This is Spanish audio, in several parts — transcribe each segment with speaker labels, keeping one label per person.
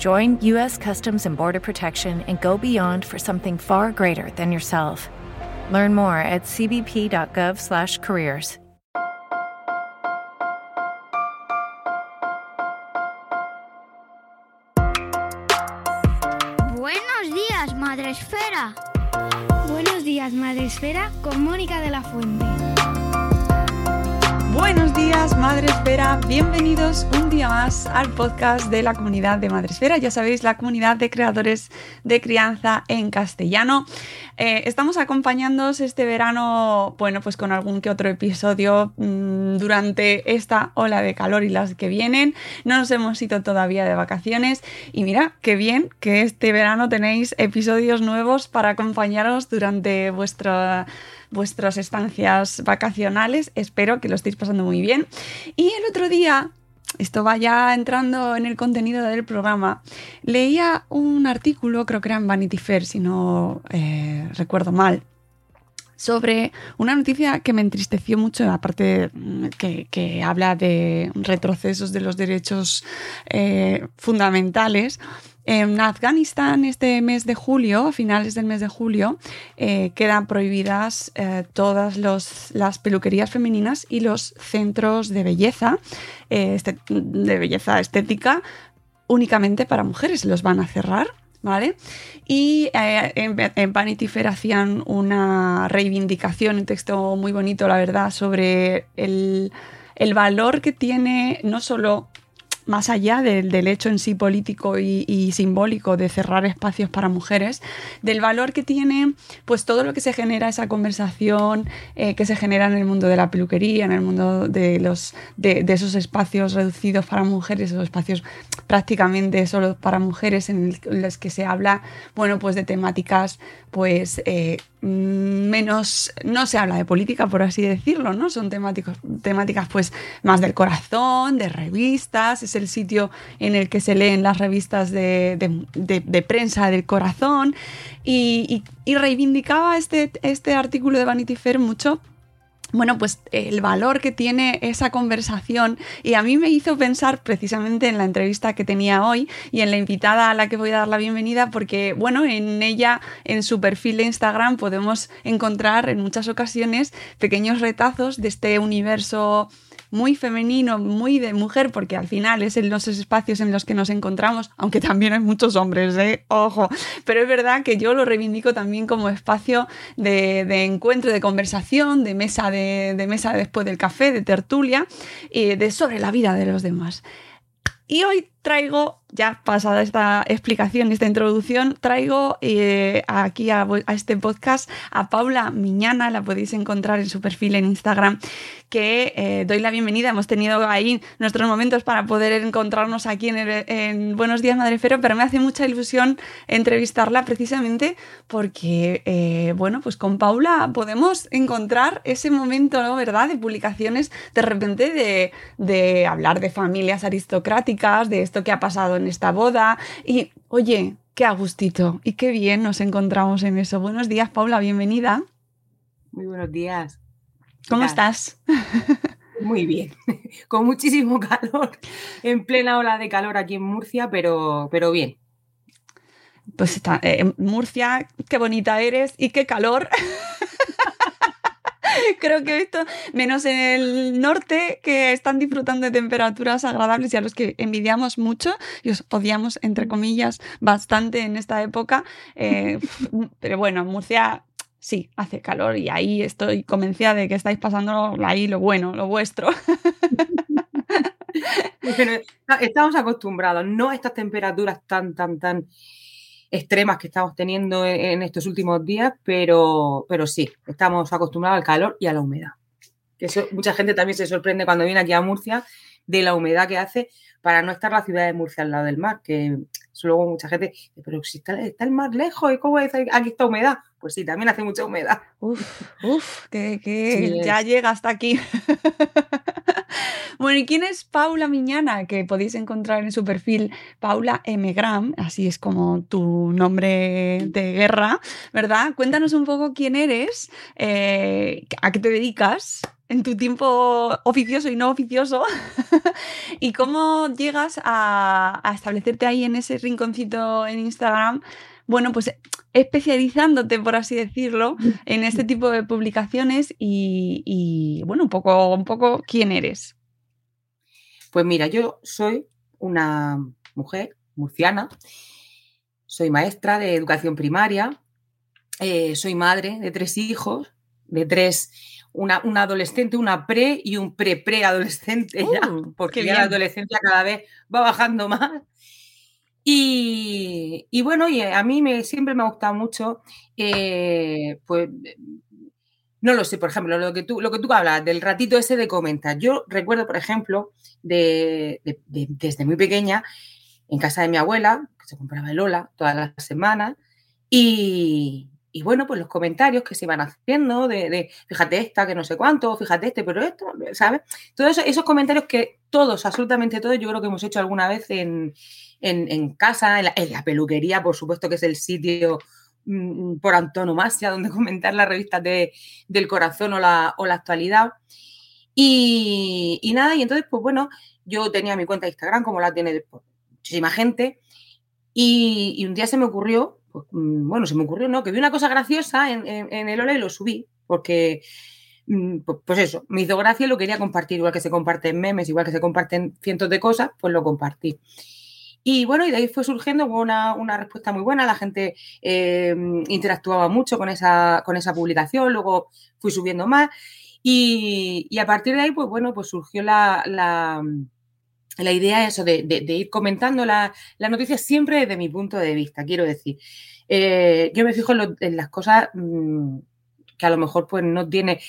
Speaker 1: Join U.S. Customs and Border Protection and go beyond for something far greater than yourself. Learn more at cbp.gov/careers.
Speaker 2: Buenos días, Madre Esfera.
Speaker 3: Buenos días, Madre Esfera, con Mónica de la Fuente.
Speaker 4: Buenos días, Madre Esfera. Bienvenidos un día más al podcast de la comunidad de Madre Esfera. Ya sabéis, la comunidad de creadores de crianza en castellano. Eh, estamos acompañándoos este verano, bueno, pues con algún que otro episodio mmm, durante esta ola de calor y las que vienen. No nos hemos ido todavía de vacaciones y mira, qué bien que este verano tenéis episodios nuevos para acompañaros durante vuestra vuestras estancias vacacionales. Espero que lo estéis pasando muy bien. Y el otro día, esto va ya entrando en el contenido del programa, leía un artículo, creo que era en Vanity Fair, si no eh, recuerdo mal, sobre una noticia que me entristeció mucho, aparte que, que habla de retrocesos de los derechos eh, fundamentales. En Afganistán, este mes de julio, a finales del mes de julio, eh, quedan prohibidas eh, todas las peluquerías femeninas y los centros de belleza, eh, este, de belleza estética, únicamente para mujeres. Los van a cerrar. ¿Vale? Y en, en, Vanity Fair hacían una reivindicación, un texto muy bonito, la verdad, sobre el valor que tiene no solo más allá del, del, hecho en sí político y, simbólico de cerrar espacios para mujeres, del valor que tiene pues todo lo que se genera esa conversación eh, que se genera en el mundo de la peluquería, en el mundo de, los, de, de esos espacios reducidos para mujeres, esos espacios prácticamente solo para mujeres en los que se habla, bueno, pues de temáticas pues eh, menos, no se habla de política, por así decirlo, ¿no? Son temáticos, temáticas pues más del corazón, de revistas, es el sitio en el que se leen las revistas de, de, prensa del corazón y, y, y reivindicaba este, este artículo de Vanity Fair mucho bueno, pues el valor que tiene esa conversación. Y a mí me hizo pensar precisamente en la entrevista que tenía hoy y en la invitada a la que voy a dar la bienvenida porque, bueno, en ella, en su perfil de Instagram podemos encontrar en muchas ocasiones pequeños retazos de este universo muy femenino, muy de mujer, porque al final es en los espacios en los que nos encontramos, aunque también hay muchos hombres, ¿eh? ojo, pero es verdad que yo lo reivindico también como espacio de, encuentro, de conversación, de mesa, de, mesa después del café, de tertulia, y de sobre la vida de los demás. Y hoy traigo, ya pasada esta explicación, esta introducción, traigo eh, aquí a, este podcast a Paula Miñana, la podéis encontrar en su perfil en Instagram, que eh, doy la bienvenida. Hemos tenido ahí nuestros momentos para poder encontrarnos aquí en, el, en Buenos Días Madre Fero, pero me hace mucha ilusión entrevistarla precisamente porque, eh, bueno, pues con Paula podemos encontrar ese momento, ¿no? ¿verdad?, de publicaciones de repente de, de hablar de familias aristocráticas, de esto que ha pasado en esta boda y, oye, qué a gustito y qué bien nos encontramos en eso. Buenos días, Paula, bienvenida.
Speaker 5: Muy buenos días.
Speaker 4: ¿Cómo estás?
Speaker 5: Muy bien, con muchísimo calor, en plena ola de calor aquí en Murcia, pero, pero bien.
Speaker 4: Pues está, eh, Murcia, qué bonita eres y qué calor. Creo que he visto, menos en el norte, que están disfrutando de temperaturas agradables y a los que envidiamos mucho y os odiamos, entre comillas, bastante en esta época. Eh, pero bueno, Murcia sí, hace calor y ahí estoy convencida de que estáis pasando ahí lo bueno, lo vuestro.
Speaker 5: estamos acostumbrados, no a estas temperaturas tan, tan, tan extremas que estamos teniendo en, estos últimos días, pero, pero sí, estamos acostumbrados al calor y a la humedad. Que mucha gente también se sorprende cuando viene aquí a Murcia de la humedad que hace para no estar la ciudad de Murcia al lado del mar, que luego mucha gente dice, pero si está, el mar lejos, ¿y cómo es? aquí está humedad? Pues sí, también hace mucha humedad.
Speaker 4: Uf, uf, que, ya llega hasta aquí. bueno, ¿y quién es Paula Miñana? Que podéis encontrar en su perfil Paula M. Gram, así es como tu nombre de guerra, ¿verdad? Cuéntanos un poco quién eres, eh, a qué te dedicas en tu tiempo oficioso y no oficioso y cómo llegas a establecerte ahí en ese rinconcito en Instagram bueno, pues especializándote, por así decirlo, en este tipo de publicaciones y, bueno, un poco, un poco quién eres.
Speaker 5: Pues mira, yo soy una mujer murciana, soy maestra de educación primaria, eh, soy madre de tres hijos, de tres, una, adolescente, una pre y un pre-pre-adolescente uh, porque ya la adolescencia cada vez va bajando más. Y, bueno, y a mí me, siempre me ha gustado mucho, eh, pues, no lo sé, por ejemplo, lo que tú, lo que tú hablas del ratito ese de comentar. Yo recuerdo, por ejemplo, de, desde muy pequeña, en casa de mi abuela, que se compraba el Lola todas las semanas, y, bueno, pues los comentarios que se iban haciendo de, fíjate esta, que no sé cuánto, fíjate este, pero esto, ¿sabes? Todos esos comentarios que todos, absolutamente todos, yo creo que hemos hecho alguna vez en, en, casa, en la, peluquería, por supuesto que es el sitio mm, por antonomasia donde comentar las revistas de, del corazón o la, o la actualidad. Y, nada, y entonces, pues bueno, yo tenía mi cuenta de Instagram, como la tiene pues, muchísima gente, y, un día se me ocurrió, pues, mm, bueno, se me ocurrió, ¿no? Que vi una cosa graciosa en, el Ola y lo subí, porque mm, pues, pues eso, me hizo gracia y lo quería compartir, igual que se comparten memes, igual que se comparten cientos de cosas, pues lo compartí. Y bueno, y de ahí fue surgiendo una, una respuesta muy buena, la gente eh, interactuaba mucho con esa, con esa publicación, luego fui subiendo más y, a partir de ahí, pues bueno, pues surgió la, la idea eso de, de, ir comentando las noticias siempre desde mi punto de vista, quiero decir. Eh, yo me fijo en, las cosas mm, que a lo mejor pues no tiene,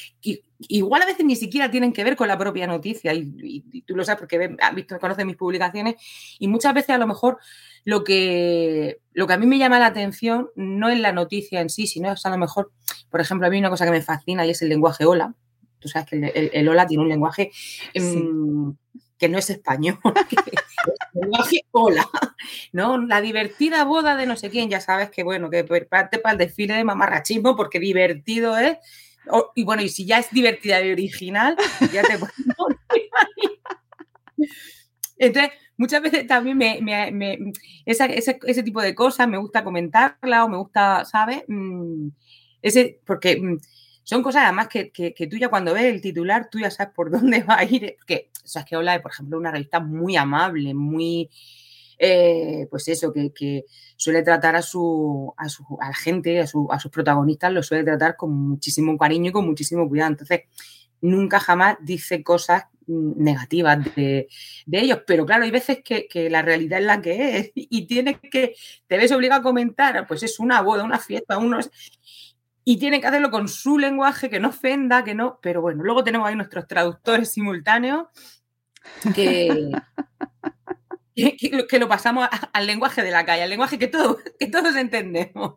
Speaker 5: igual a veces ni siquiera tienen que ver con la propia noticia y, tú lo sabes porque has visto, conoces mis publicaciones y muchas veces a lo mejor lo que, lo que a mí me llama la atención no es la noticia en sí, sino es a lo mejor, por ejemplo, a mí una cosa que me fascina y es el lenguaje hola. Tú sabes que el, hola tiene un lenguaje em, que no es español, que hola, ¿no? La divertida boda de no sé quién, ya sabes que bueno, que parte para el desfile de mamarrachismo porque divertido es y bueno, y si ya es divertida y original, ya te Entonces, muchas veces también me, ese, tipo de cosas me gusta comentarla o me gusta, ¿sabes? Mm, ese, porque mm, son cosas además que, tú ya cuando ves el titular, tú ya sabes por dónde va a ir. Porque, es que de, por ejemplo, una revista muy amable, muy, eh, pues eso, que, suele tratar a su, a su a la gente, a, su, a sus protagonistas, lo suele tratar con muchísimo cariño y con muchísimo cuidado. Entonces, nunca jamás dice cosas mm, negativas de, ellos. Pero claro, hay veces que, la realidad es la que es y tienes que, te ves obligado a comentar, pues es una boda, una fiesta, unos... Y tienen que hacerlo con su lenguaje, que no ofenda, que no... Pero bueno, luego tenemos ahí nuestros traductores simultáneos que, que, lo pasamos al lenguaje de la calle, al lenguaje que, todo, que todos entendemos.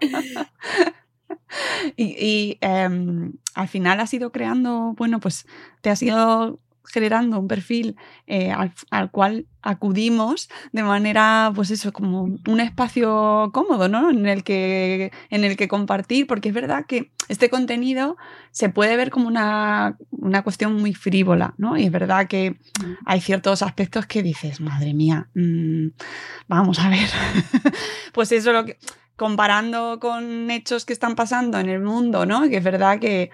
Speaker 4: y, em, al final has ido creando, bueno, pues te has ido generando un perfil eh, al, cual acudimos de manera, pues eso, como un espacio cómodo, ¿no? En el que, en el que compartir, porque es verdad que este contenido se puede ver como una, cuestión muy frívola, ¿no? Y es verdad que hay ciertos aspectos que dices, madre mía, mm, vamos a ver, pues eso lo que comparando con hechos que están pasando en el mundo, ¿no? Que es verdad que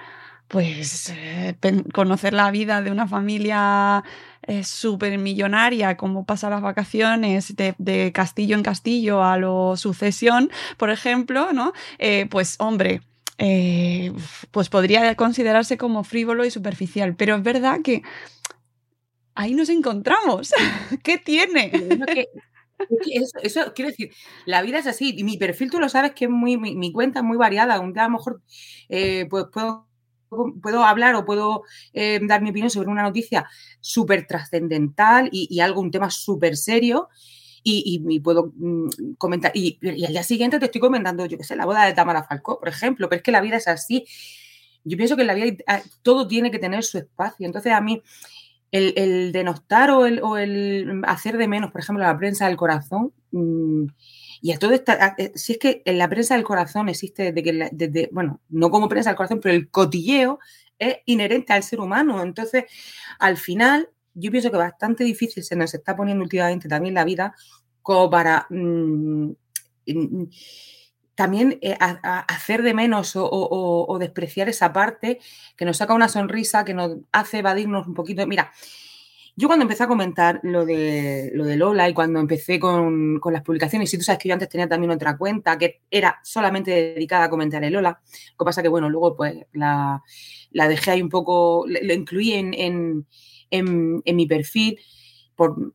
Speaker 4: pues eh, conocer la vida de una familia eh, súper millonaria, como pasa las vacaciones de, castillo en castillo a lo sucesión, por ejemplo, ¿no? Eh, pues hombre, pues podría considerarse como frívolo y superficial, pero es verdad que ahí nos encontramos. ¿Qué tiene?
Speaker 5: Eso, quiero decir, la vida es así. Y mi perfil, tú lo sabes que es muy, mi, cuenta es muy variada. Un día a lo mejor pues puedo puedo hablar o puedo eh, dar mi opinión sobre una noticia súper trascendental y, algo, un tema súper serio. Y, puedo mm, comentar, y, al día siguiente te estoy comentando, yo qué sé, la boda de Tamara Falcó, por ejemplo, pero es que la vida es así. Yo pienso que en la vida ah, todo tiene que tener su espacio. Entonces, a mí, el, denostar o el, o el, hacer de menos, por ejemplo, la prensa del corazón, mm, y a todo esta, eh, si es que en la prensa del corazón existe desde que, desde, bueno, no como prensa del corazón, pero el cotilleo es inherente al ser humano. Entonces, al final, yo pienso que bastante difícil se nos está poniendo últimamente también la vida como para mm, también eh, hacer de menos o, despreciar esa parte que nos saca una sonrisa, que nos hace evadirnos un poquito. Mira, yo cuando empecé a comentar lo de, lo de Lola y cuando empecé con, las publicaciones, y tú sabes que yo antes tenía también otra cuenta que era solamente dedicada a comentar el Lola, lo que pasa que, bueno, luego pues la, dejé ahí un poco, lo incluí en, mi perfil, porque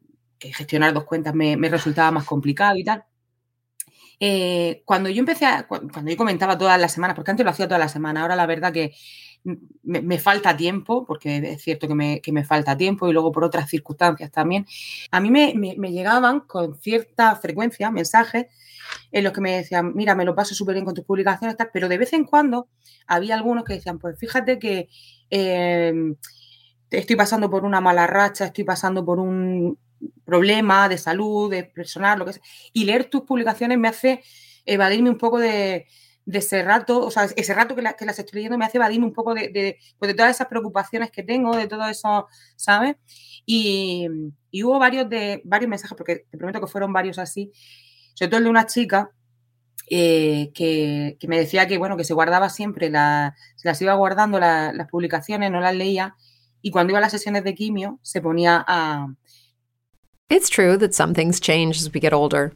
Speaker 5: gestionar dos cuentas me, resultaba más complicado y tal. Eh, cuando yo empecé a, cuando yo comentaba todas las semanas, porque antes lo hacía todas las semanas, ahora la verdad que me, falta tiempo, porque es cierto que me, falta tiempo y luego por otras circunstancias también, a mí me, llegaban con cierta frecuencia mensajes en los que me decían, mira, me lo paso súper bien con tus publicaciones, pero de vez en cuando había algunos que decían, pues fíjate que em, estoy pasando por una mala racha, estoy pasando por un problema de salud, de personal, lo que sea, y leer tus publicaciones me hace evadirme un poco de, de ese rato, o sea, ese rato que, que las estoy leyendo me hace evadirme un poco de, de, pues de todas esas preocupaciones que tengo, de todo eso, ¿sabes? Y, hubo varios, de, varios mensajes, porque te prometo que fueron varios así, sobre todo el de una chica eh, que, me decía que, bueno, que se guardaba siempre, la, se las iba guardando las publicaciones, no las leía, y cuando iba a las sesiones de quimio se ponía a...
Speaker 6: It's true that some things change as we get older.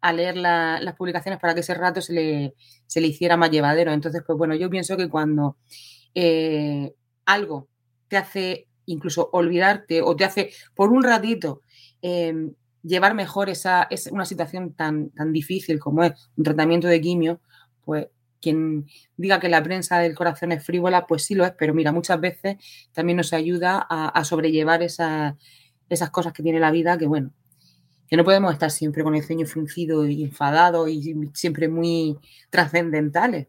Speaker 5: a leer las publicaciones para que ese rato se le, se le, hiciera más llevadero. Entonces, pues bueno, yo pienso que cuando eh, algo te hace incluso olvidarte o te hace por un ratito em, llevar mejor esa, es una situación tan, tan difícil como es un tratamiento de quimio, pues quien diga que la prensa del corazón es frívola, pues sí lo es, pero mira, muchas veces también nos ayuda a, a sobrellevar esas cosas que tiene la vida, que bueno, que no podemos estar siempre con el ceño fruncido y enfadado y siempre muy trascendentales.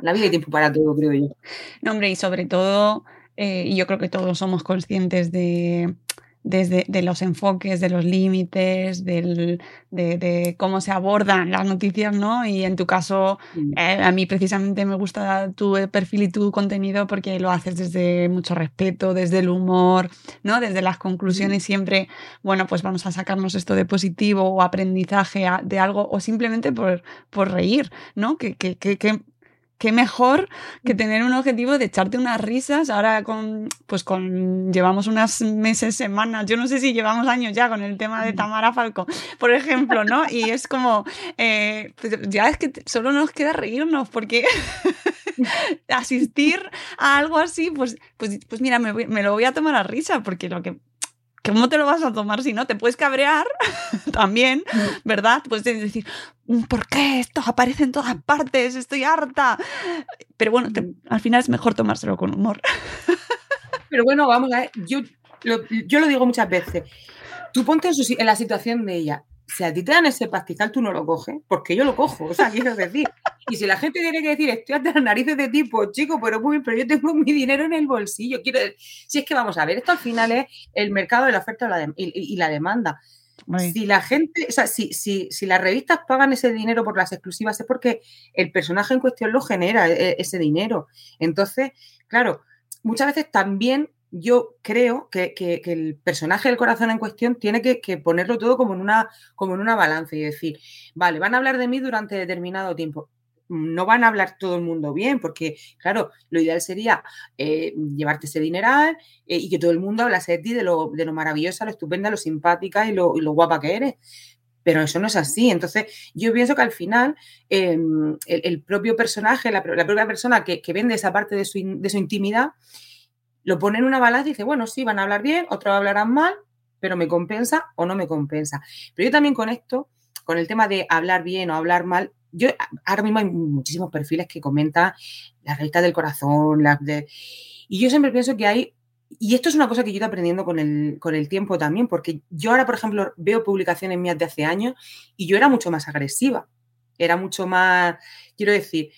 Speaker 5: La vida hay tiempo para todo, creo yo.
Speaker 4: No, hombre, y sobre todo, eh, yo creo que todos somos conscientes de, desde de los enfoques, de los límites, del, de, cómo se abordan las noticias, ¿no? Y en tu caso, eh, a mí precisamente me gusta tu perfil y tu contenido porque lo haces desde mucho respeto, desde el humor, ¿no? Desde las conclusiones siempre, bueno, pues vamos a sacarnos esto de positivo o aprendizaje de algo o simplemente por, por reír, ¿no? Que, que, que, que qué mejor que mm. tener un objetivo de echarte unas risas. Ahora con, pues con, llevamos unas meses, semanas, yo no sé si llevamos años ya con el tema de mm. Tamara Falco, por ejemplo, ¿no? Y es como, eh, pues ya es que solo nos queda reírnos porque asistir a algo así, pues, pues, pues mira, me, me lo voy a tomar a risa porque lo que ¿Cómo te lo vas a tomar si no? Te puedes cabrear también, mm. ¿verdad? Puedes decir, mm, ¿por qué esto aparece en todas partes? Estoy harta. Pero bueno, al final es mejor tomárselo con humor.
Speaker 5: Pero bueno, vamos a ver, yo lo, yo lo digo muchas veces. Tú ponte en, en la situación de ella si a ti te dan ese pastizal, tú no lo coges, porque yo lo cojo, o sea, quiero decir. Y si la gente tiene que decir, estoy hasta las narices de tipo, chico, pero muy bien, pero yo tengo mi dinero en el bolsillo, quiero si es que vamos a ver, esto al final es el mercado de la oferta y la, demanda. Si la gente, o sea, si, si, si, las revistas pagan ese dinero por las exclusivas, es porque el personaje en cuestión lo genera, e, ese dinero. Entonces, claro, muchas veces también yo creo que, el personaje del corazón en cuestión tiene que, ponerlo todo como en, una, como en una balanza y decir, vale, van a hablar de mí durante determinado tiempo. No van a hablar todo el mundo bien, porque, claro, lo ideal sería eh, llevarte ese dineral eh, y que todo el mundo hablase de ti, de lo, de lo maravillosa, lo estupenda, lo simpática y lo, guapa que eres pero eso no es así. Entonces, yo pienso que al final em, el, propio personaje, la, propia persona que, vende esa parte de su, de su intimidad, lo pone en una balanza y dice, bueno, sí, van a hablar bien, otros hablarán mal, pero me compensa o no me compensa. Pero yo también con esto, con el tema de hablar bien o hablar mal, yo ahora mismo hay muchísimos perfiles que comentan las revistas del corazón, las de... Y yo siempre pienso que hay, y esto es una cosa que yo estoy aprendiendo con el, con el tiempo también, porque yo ahora, por ejemplo, veo publicaciones mías de hace años y yo era mucho más agresiva, era mucho más, quiero decir,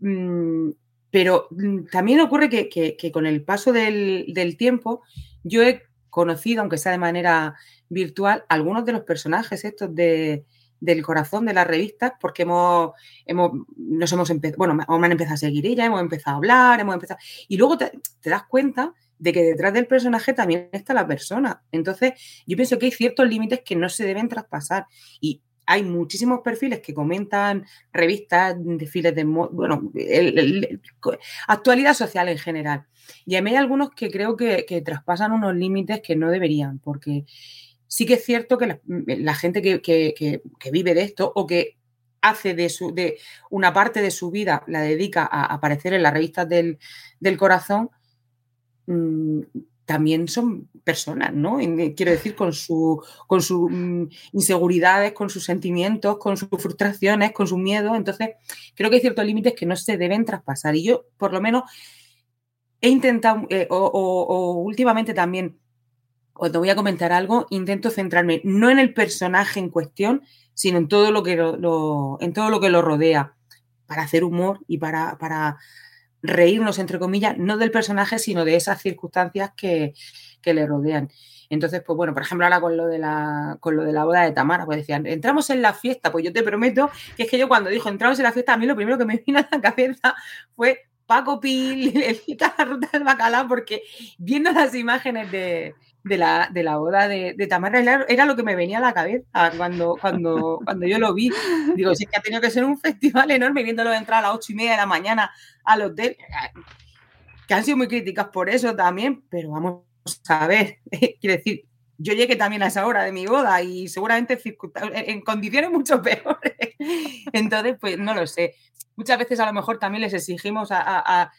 Speaker 5: mm, pero mm, también ocurre que, con el paso del, tiempo yo he conocido, aunque sea de manera virtual, algunos de los personajes estos de, del corazón de las revistas, porque hemos, hemos nos hemos empezado, bueno, me han empezado a seguir ella, hemos empezado a hablar, hemos empezado. Y luego te, te, das cuenta de que detrás del personaje también está la persona. Entonces, yo pienso que hay ciertos límites que no se deben traspasar. Y hay muchísimos perfiles que comentan revistas, desfiles de bueno, actualidad social en general. Y a mí hay algunos que creo que, traspasan unos límites que no deberían, porque sí que es cierto que la, gente que, vive de esto o que hace de, su, una parte de su vida, la dedica a aparecer en las revistas del, del corazón, mm, también son personas, ¿no? Eh, quiero decir, con, su, con sus mm, inseguridades, con sus sentimientos, con sus frustraciones, con su miedo. Entonces, creo que hay ciertos límites que no se deben traspasar. Y yo, por lo menos, he intentado, eh, o, últimamente también, cuando voy a comentar algo, intento centrarme no en el personaje en cuestión, sino en todo lo que lo, en todo lo, que lo rodea, para hacer humor y para, para reírnos, entre comillas, no del personaje, sino de esas circunstancias que, le rodean. Entonces, pues bueno, por ejemplo, ahora con lo de la, con lo de la boda de Tamara, pues decían, entramos en la fiesta, pues yo te prometo que es que yo cuando dijo entramos en la fiesta, a mí lo primero que me vino a la cabeza fue Paco Pil, el la ruta del bacalao, porque viendo las imágenes de, de la, de la boda de, de Tamara era, lo que me venía a la cabeza cuando, cuando, cuando yo lo vi. Digo, si es que ha tenido que ser un festival enorme viéndolo entrar a las ocho y media de la mañana al hotel, que han sido muy críticas por eso también, pero vamos a ver, quiero decir, yo llegué también a esa hora de mi boda y seguramente en condiciones mucho peores. Entonces, pues no lo sé. Muchas veces a lo mejor también les exigimos a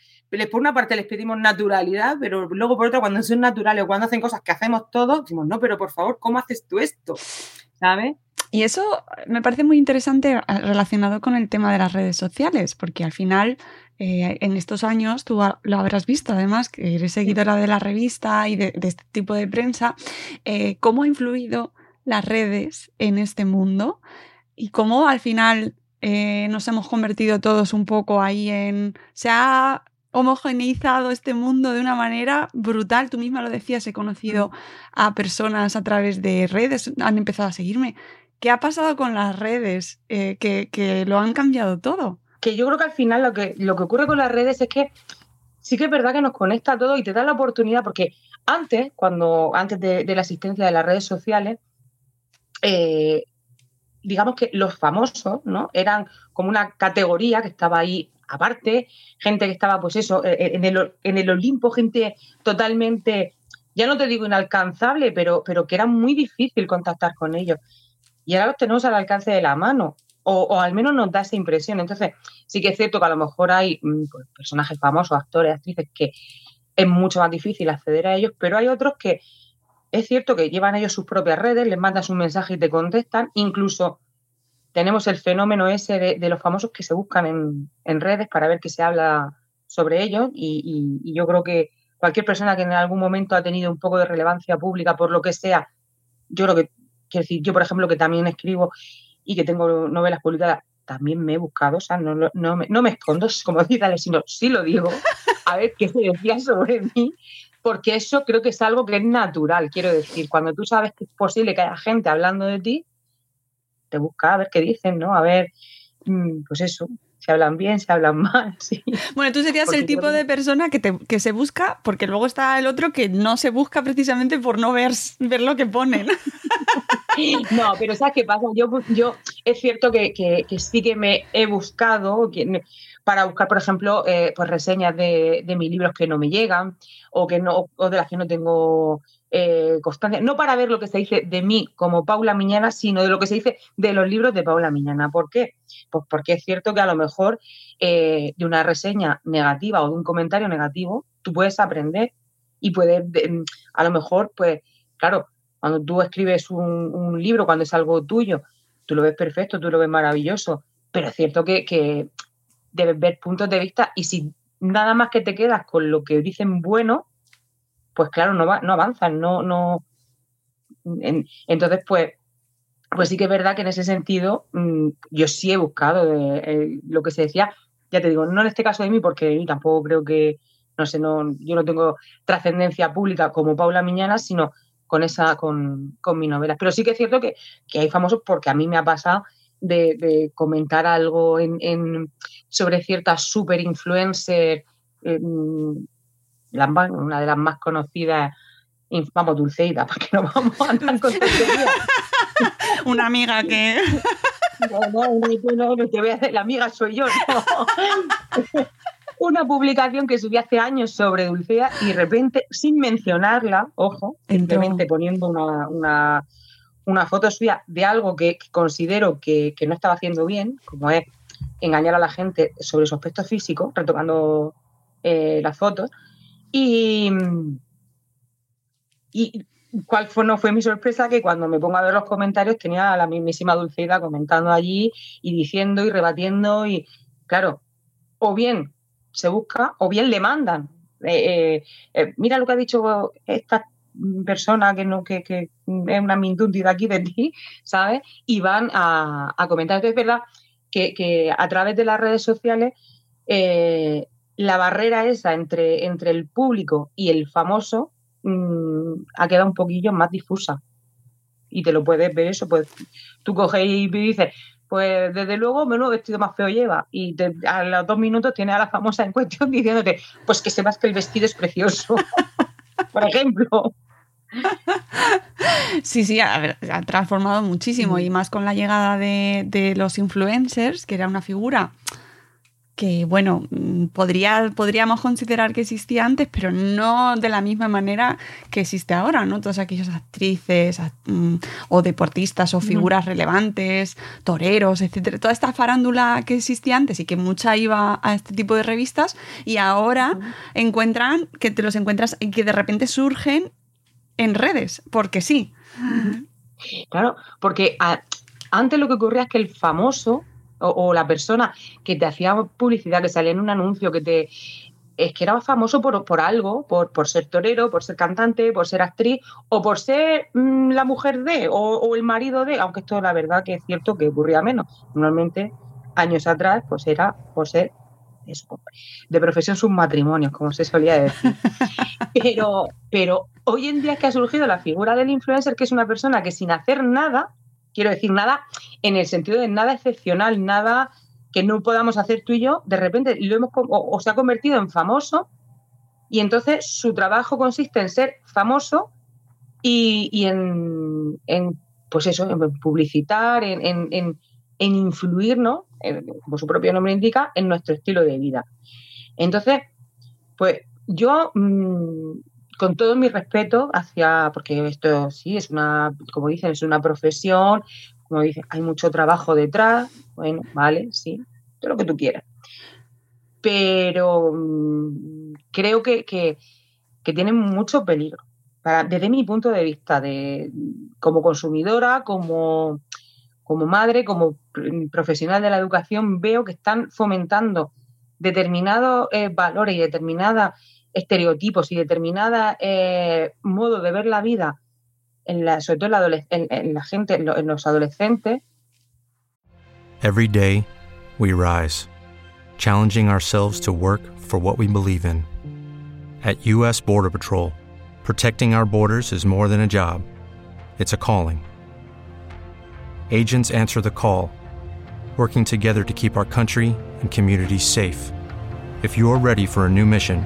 Speaker 5: por una parte les pedimos naturalidad, pero luego por otra, cuando son naturales o cuando hacen cosas que hacemos todos, decimos, no, pero por favor, ¿cómo haces tú esto? ¿Sabes?
Speaker 4: Y eso me parece muy interesante ah, relacionado con el tema de las redes sociales, porque al final, eh, en estos años, tú lo habrás visto, además, que eres seguidora de la revista y de, este tipo de prensa, eh, cómo ha influido las redes en este mundo y cómo al final eh, nos hemos convertido todos un poco ahí en... Se ha homogeneizado este mundo de una manera brutal. Tú misma lo decías, he conocido a personas a través de redes, han empezado a seguirme. ¿Qué ha pasado con las redes eh, que, lo han cambiado todo?
Speaker 5: Que yo creo que al final lo que, lo que ocurre con las redes es que sí que es verdad que nos conecta todo y te da la oportunidad, porque antes, cuando, antes de, la existencia de las redes sociales, eh, digamos que los famosos, ¿no? Eran como una categoría que estaba ahí aparte, gente que estaba, pues eso, eh, en el, en el Olimpo, gente totalmente, ya no te digo inalcanzable, pero, pero que era muy difícil contactar con ellos. Y ahora los tenemos al alcance de la mano, o, al menos nos da esa impresión. Entonces, sí que es cierto que a lo mejor hay mm, pues, personajes famosos, actores, actrices, que es mucho más difícil acceder a ellos, pero hay otros que es cierto que llevan ellos sus propias redes, les mandas un mensaje y te contestan, incluso tenemos el fenómeno ese de, los famosos que se buscan en, redes para ver qué se habla sobre ellos y, yo creo que cualquier persona que en algún momento ha tenido un poco de relevancia pública por lo que sea, yo creo que, quiero decir, yo por ejemplo que también escribo y que tengo novelas publicadas, también me he buscado, o sea, no, no, me, no me escondo, como dice sino sí lo digo, a ver qué se decía sobre mí, porque eso creo que es algo que es natural, quiero decir, cuando tú sabes que es posible que haya gente hablando de ti, te busca a ver qué dicen, ¿no? A ver, mm, pues eso, si hablan bien, si hablan mal. Sí.
Speaker 4: Bueno, tú serías el tipo de persona que, te, que se busca, porque luego está el otro que no se busca precisamente por no ver, ver lo que ponen.
Speaker 5: No, pero ¿sabes qué pasa? Yo, yo es cierto que, que, sí que me he buscado para buscar, por ejemplo, eh, pues reseñas de, de, mis libros que no me llegan o, que no, o de las que no tengo eh, no para ver lo que se dice de mí como Paula Miñana, sino de lo que se dice de los libros de Paula Miñana. ¿Por qué? Pues porque es cierto que a lo mejor eh, de una reseña negativa o de un comentario negativo, tú puedes aprender y puedes, a lo mejor, pues, claro, cuando tú escribes un, libro, cuando es algo tuyo, tú lo ves perfecto, tú lo ves maravilloso, pero es cierto que, que debes ver puntos de vista y si nada más que te quedas con lo que dicen bueno, pues claro, no, va, no avanzan, no, no. entonces, pues, pues sí que es verdad que en ese sentido mm, yo sí he buscado eh, lo que se decía, ya te digo, no en este caso de mí, porque yo tampoco creo que, no sé, no, yo no tengo trascendencia pública como Paula Miñana, sino con esa, con, con mi novela. Pero sí que es cierto que, hay famosos porque a mí me ha pasado de, comentar algo en, sobre ciertas super influencers una de las más conocidas, vamos, Dulceida, porque no vamos a andar con
Speaker 4: Una amiga que...
Speaker 5: No, no, no, te voy a hacer, la amiga soy yo, Una publicación que subí hace años sobre Dulceida y de repente, sin mencionarla, ojo, simplemente poniendo una, una, foto suya de algo que, considero que, que, no estaba haciendo bien, como es engañar a la gente sobre su aspecto físico, retocando eh, las fotos, y, y cuál fue, no fue mi sorpresa que cuando me pongo a ver los comentarios tenía a la mismísima Dulceida comentando allí y diciendo y rebatiendo y claro, o bien se busca o bien le mandan. Eh, eh, eh, mira lo que ha dicho esta persona que no que, que es una mindundi aquí de ti, ¿sabes? Y van a, comentar. Entonces es verdad que, que, a través de las redes sociales la barrera esa entre, entre el público y el famoso mm, ha quedado un poquillo más difusa. Y te lo puedes ver eso, pues tú coges y dices, pues desde luego menudo vestido más feo lleva. Y a los dos minutos tiene a la famosa en cuestión diciéndote, pues que sepas que el vestido es precioso. Por ejemplo.
Speaker 4: Sí, sí, ha, transformado muchísimo y más con la llegada de, de los influencers, que era una figura que, bueno, podría, podríamos considerar que existía antes, pero no de la misma manera que existe ahora, ¿no? Todas aquellas actrices mm, o deportistas o figuras relevantes, toreros, etcétera. Toda esta farándula que existía antes y que mucha iba a este tipo de revistas y ahora encuentran, que te los encuentras y que de repente surgen en redes, porque sí.
Speaker 5: Claro, porque antes lo que ocurría es que el famoso o, la persona que te hacía publicidad, que salía en un anuncio, que te es que era famoso por, por algo, por, por, ser torero, por ser cantante, por ser actriz o por ser mm, la mujer de o, el marido de, aunque esto la verdad que es cierto que ocurría menos. Normalmente, años atrás, pues era por ser de profesión sus matrimonios, como se solía decir. Pero, pero hoy en día es que ha surgido la figura del influencer, que es una persona que sin hacer nada, quiero decir nada en el sentido de nada excepcional, nada que no podamos hacer tú y yo, de repente lo hemos o, se ha convertido en famoso y entonces su trabajo consiste en ser famoso y, en, pues eso, en publicitar, en, en, influir, ¿no? como su propio nombre indica, en nuestro estilo de vida. Entonces, pues yo, mm, con todo mi respeto hacia, porque esto sí es una, como dicen, es una profesión, como dicen, hay mucho trabajo detrás, bueno, vale, sí, todo lo que tú quieras. Pero mm, creo que, que, tiene mucho peligro. desde mi punto de vista, de, como consumidora, como, como madre, como profesional de la educación, veo que están fomentando determinados eh, valores y determinados estereotipos y determinados eh, modos de ver la vida, en la, sobre todo en la, gente, en los adolescentes.
Speaker 7: Every day we rise, challenging ourselves to work for what we believe in. At U.S. Border Patrol, protecting our borders is more than a job, it's a calling. Agents answer the call working together to keep our country and communities safe. If you're ready for a new mission,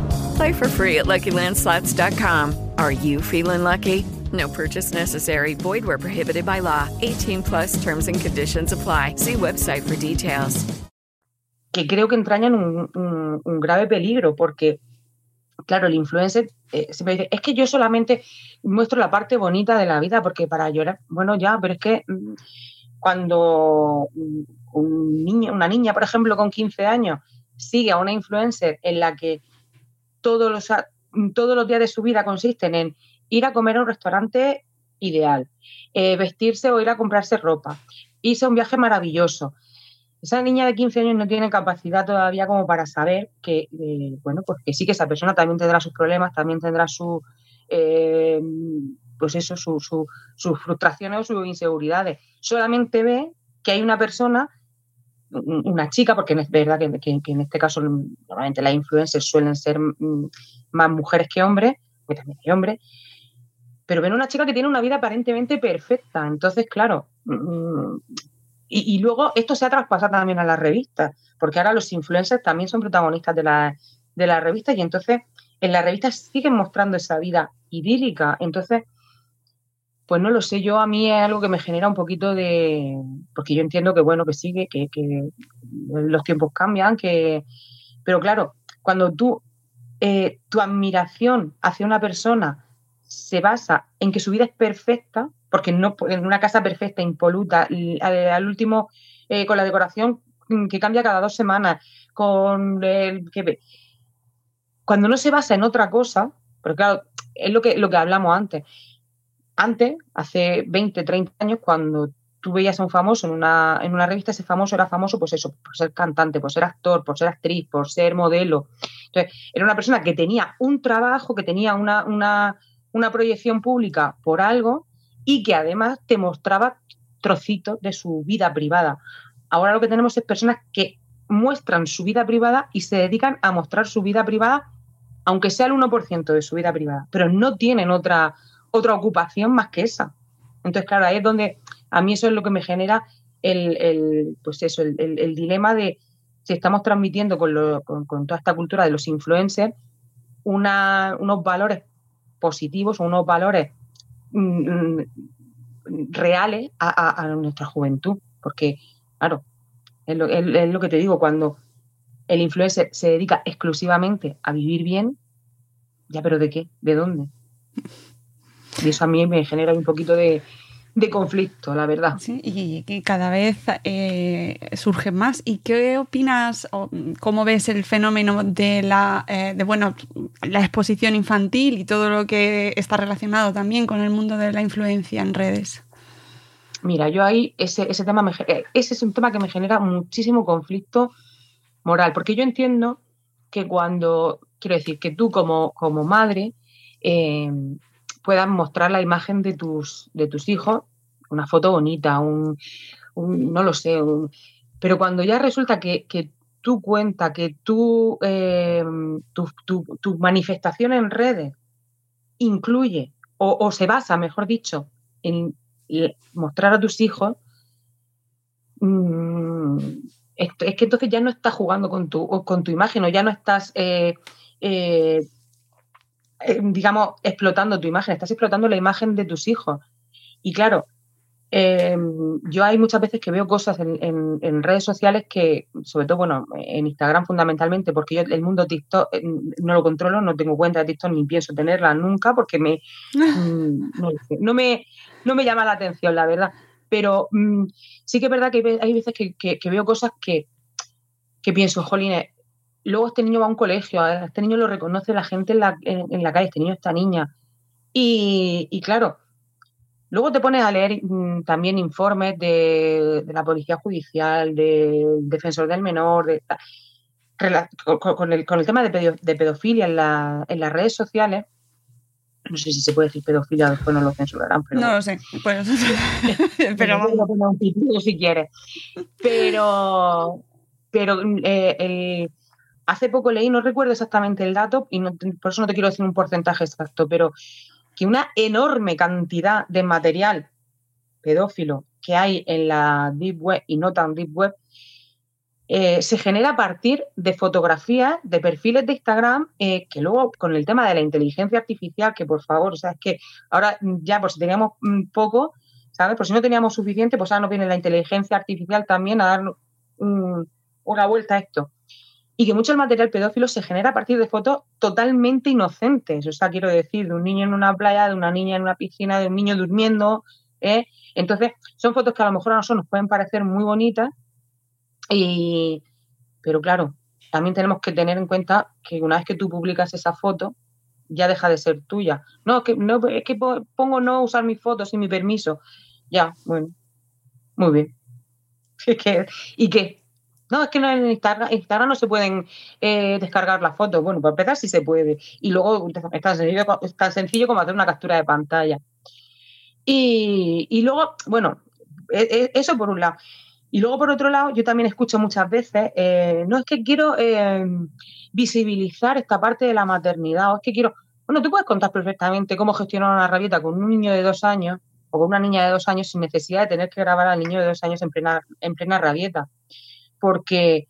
Speaker 8: Play for free at LuckyLandSlots.com. Are you feeling lucky? No purchase necessary. Void where prohibited by law. 18 plus terms and conditions apply. See website for details.
Speaker 5: Que creo que entrañan un, grave peligro porque claro, el influencer eh, siempre dice, es que yo solamente muestro la parte bonita de la vida porque para llorar, bueno, ya, pero es que mm, cuando un niño, una niña, por ejemplo, con 15 años, sigue a una influencer en la que todos los, todos los días de su vida consisten en ir a comer a un restaurante ideal, eh, vestirse o ir a comprarse ropa, irse a un viaje maravilloso, esa niña de 15 años no tiene capacidad todavía como para saber que, eh, bueno, pues que sí que esa persona también tendrá sus problemas, también tendrá su, eh, pues eso, sus frustraciones o sus inseguridades. Solamente ve que hay una persona, una chica, porque es verdad que, en este caso normalmente las influencers suelen ser mm, más mujeres que hombres, que también hay hombres, pero ven una chica que tiene una vida aparentemente perfecta. Entonces, claro, mm, y, luego esto se ha traspasado también a las revistas, porque ahora los influencers también son protagonistas de las de la revistas y entonces en las revistas siguen mostrando esa vida idílica. Entonces, pues no lo sé, yo a mí es algo que me genera un poquito de, porque yo entiendo que bueno, que sigue, que, que los tiempos cambian, que, pero claro, cuando tú, eh, tu admiración hacia una persona se basa en que su vida es perfecta, porque no en una casa perfecta, impoluta, al, último eh, con la decoración que cambia cada dos semanas, con el que cuando no se basa en otra cosa, pero claro, es lo que, lo que hablamos antes. Antes, hace 20, 30 años, cuando tú veías a un famoso en una, en una revista, ese famoso era famoso, pues eso, por ser cantante, por ser actor, por ser actriz, por ser modelo. Entonces, era una persona que tenía un trabajo, que tenía una, una, una proyección pública por algo y que además te mostraba trocitos de su vida privada. Ahora lo que tenemos es personas que muestran su vida privada y se dedican a mostrar su vida privada, aunque sea el 1% de su vida privada, pero no tienen otra, otra ocupación más que esa. Entonces, claro, ahí es donde a mí eso es lo que me genera el, pues eso, el, dilema de si estamos transmitiendo con, con, toda esta cultura de los influencers unos valores positivos o unos valores mm, mm, reales a, nuestra juventud. Porque, claro, es lo, que te digo, cuando el influencer se dedica exclusivamente a vivir bien, ya, pero ¿de qué? ¿De dónde? Y eso a mí me genera un poquito de, de conflicto, la verdad.
Speaker 4: Sí, y que cada vez eh, surgen más. ¿Y qué opinas o cómo ves el fenómeno de la, eh, de, bueno, la exposición infantil y todo lo que está relacionado también con el mundo de la influencia en redes?
Speaker 5: Mira, yo ahí ese, ese tema me, eh, ese es un tema que me genera muchísimo conflicto moral, porque yo entiendo que cuando, quiero decir, que tú como, como madre eh, puedas mostrar la imagen de tus, de tus hijos, una foto bonita, un, no lo sé, pero cuando ya resulta que, que tú cuenta, que tú, eh, tu, tu, manifestación en redes incluye o, se basa, mejor dicho, en mostrar a tus hijos, mmm, es, que entonces ya no estás jugando con tu, con tu imagen o ya no estás, eh, eh, eh, digamos, explotando tu imagen, estás explotando la imagen de tus hijos. Y claro, yo hay muchas veces que veo cosas en, redes sociales que, sobre todo, bueno, en Instagram fundamentalmente, porque yo el mundo TikTok no lo controlo, no tengo cuenta de TikTok ni pienso tenerla nunca porque me, mm, no, me, no me llama la atención, la verdad. Pero mm, sí que es verdad que hay veces que, veo cosas que, pienso, jolines, luego este niño va a un colegio, este niño lo reconoce la gente en la, en, la calle, este niño, esta niña. Y, claro, luego te pones a leer mm, también informes de, la policía judicial, del defensor del menor, de, con, el, con el tema de, pedofilia en, la, en las redes sociales no sé si se puede decir pedofilia, después no lo censurarán. Pero
Speaker 4: no lo sé. Pues, pero
Speaker 5: si quieres. Pero, pero eh, hace poco leí, no recuerdo exactamente el dato, y por eso no te quiero decir un porcentaje exacto, pero que una enorme cantidad de material pedófilo que hay en la Deep Web y no tan Deep Web eh, se genera a partir de fotografías, de perfiles de Instagram, eh, que luego con el tema de la inteligencia artificial, que por favor, o sea, es que ahora ya por si teníamos mm, poco, ¿sabes? Por si no teníamos suficiente, pues ahora nos viene la inteligencia artificial también a dar mm, una vuelta a esto. Y que mucho el material pedófilo se genera a partir de fotos totalmente inocentes. O sea, quiero decir, de un niño en una playa, de una niña en una piscina, de un niño durmiendo. ¿eh? Entonces, son fotos que a lo mejor a nosotros nos pueden parecer muy bonitas, y, pero claro, también tenemos que tener en cuenta que una vez que tú publicas esa foto, ya deja de ser tuya. No, es que, no, es que pongo no usar mis fotos sin mi permiso. Ya, bueno, muy bien. ¿Y qué? No, es que en Instagram, Instagram no se pueden eh, descargar las fotos. Bueno, para empezar sí se puede. Y luego es tan sencillo, como hacer una captura de pantalla. Y, y luego, bueno, e, e, eso por un lado. Y luego, por otro lado, yo también escucho muchas veces, eh, no es que quiero eh, visibilizar esta parte de la maternidad, o es que quiero, bueno, tú puedes contar perfectamente cómo gestionar una rabieta con un niño de dos años o con una niña de dos años sin necesidad de tener que grabar al niño de dos años en plena, en plena rabieta. Porque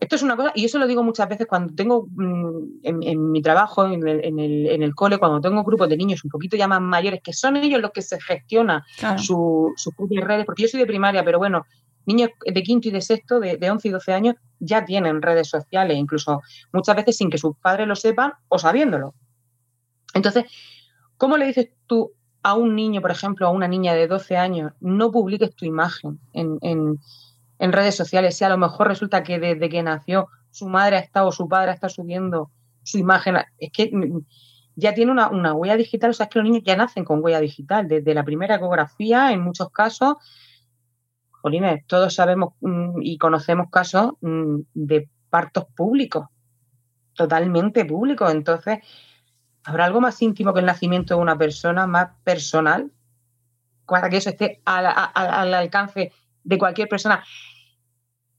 Speaker 5: esto es una cosa, y eso lo digo muchas veces cuando tengo mm, en, mi trabajo, en el, en, el, en el, cole, cuando tengo grupos de niños un poquito ya más mayores, que son ellos los que se gestionan sus propias redes, porque yo soy de primaria, pero bueno, niños de quinto y de sexto, de, de 11 y 12 años, ya tienen redes sociales, incluso muchas veces sin que sus padres lo sepan o sabiéndolo. Entonces, ¿cómo le dices tú a un niño, por ejemplo, a una niña de 12 años, no publiques tu imagen en, en, redes sociales si a lo mejor resulta que desde que nació su madre ha estado su padre estado subiendo su imagen? Es que ya tiene una, una, huella digital, o sea, es que los niños ya nacen con huella digital, desde la primera ecografía, en muchos casos, Jolines, todos sabemos mm, y conocemos casos mm, de partos públicos, totalmente públicos. Entonces, ¿habrá algo más íntimo que el nacimiento de una persona, más personal, para que eso esté al, alcance de cualquier persona?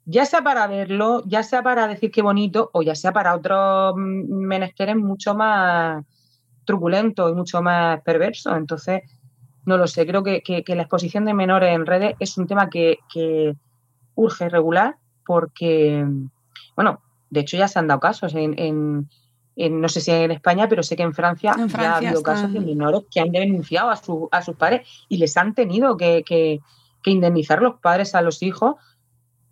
Speaker 5: Ya sea para verlo, ya sea para decir qué bonito, o ya sea para otros mm, menesteres mucho más truculentos y mucho más perversos. Entonces, no lo sé, creo que, la exposición de menores en redes es un tema que, urge regular porque, bueno, de hecho ya se han dado casos en, no sé si en España, pero sé que en Francia, ya ha habido casos de menores que han denunciado a, su, a sus padres y les han tenido que, indemnizar los padres a los hijos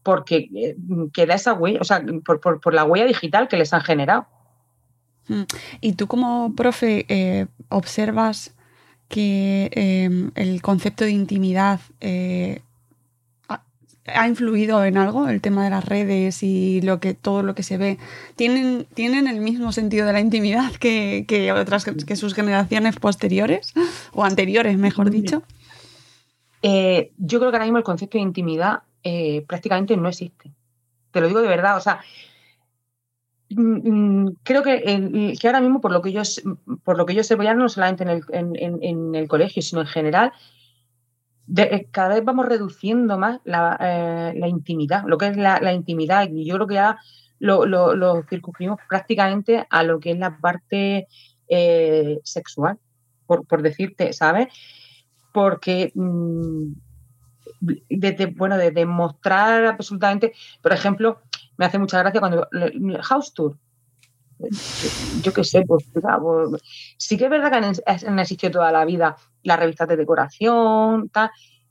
Speaker 5: porque eh, queda esa huella, o sea, por, la huella digital que les han generado.
Speaker 4: Mm. Y tú como profe eh, observas que em, el concepto de intimidad eh, ha, influido en algo, el tema de las redes y lo que, todo lo que se ve. ¿Tienen, ¿tienen el mismo sentido de la intimidad que, que otras que sus generaciones posteriores o anteriores, mejor dicho?
Speaker 5: Yo creo que ahora mismo el concepto de intimidad eh, prácticamente no existe. Te lo digo de verdad, o sea, mm, mm, creo que, que, ahora mismo, por lo que yo, por lo que yo sé, ya no solamente en el, en, el colegio, sino en general, eh, cada vez vamos reduciendo más la, intimidad, lo que es la, intimidad. Y yo creo que ya lo, lo, circunscribimos prácticamente a lo que es la parte sexual, por, por decirte, ¿sabes? porque mm, bueno, de demostrar absolutamente, por ejemplo, me hace mucha gracia cuando House Tour. Yo qué sé, pues, pues, sí que es verdad que han, existido toda la vida las revistas de decoración, tal,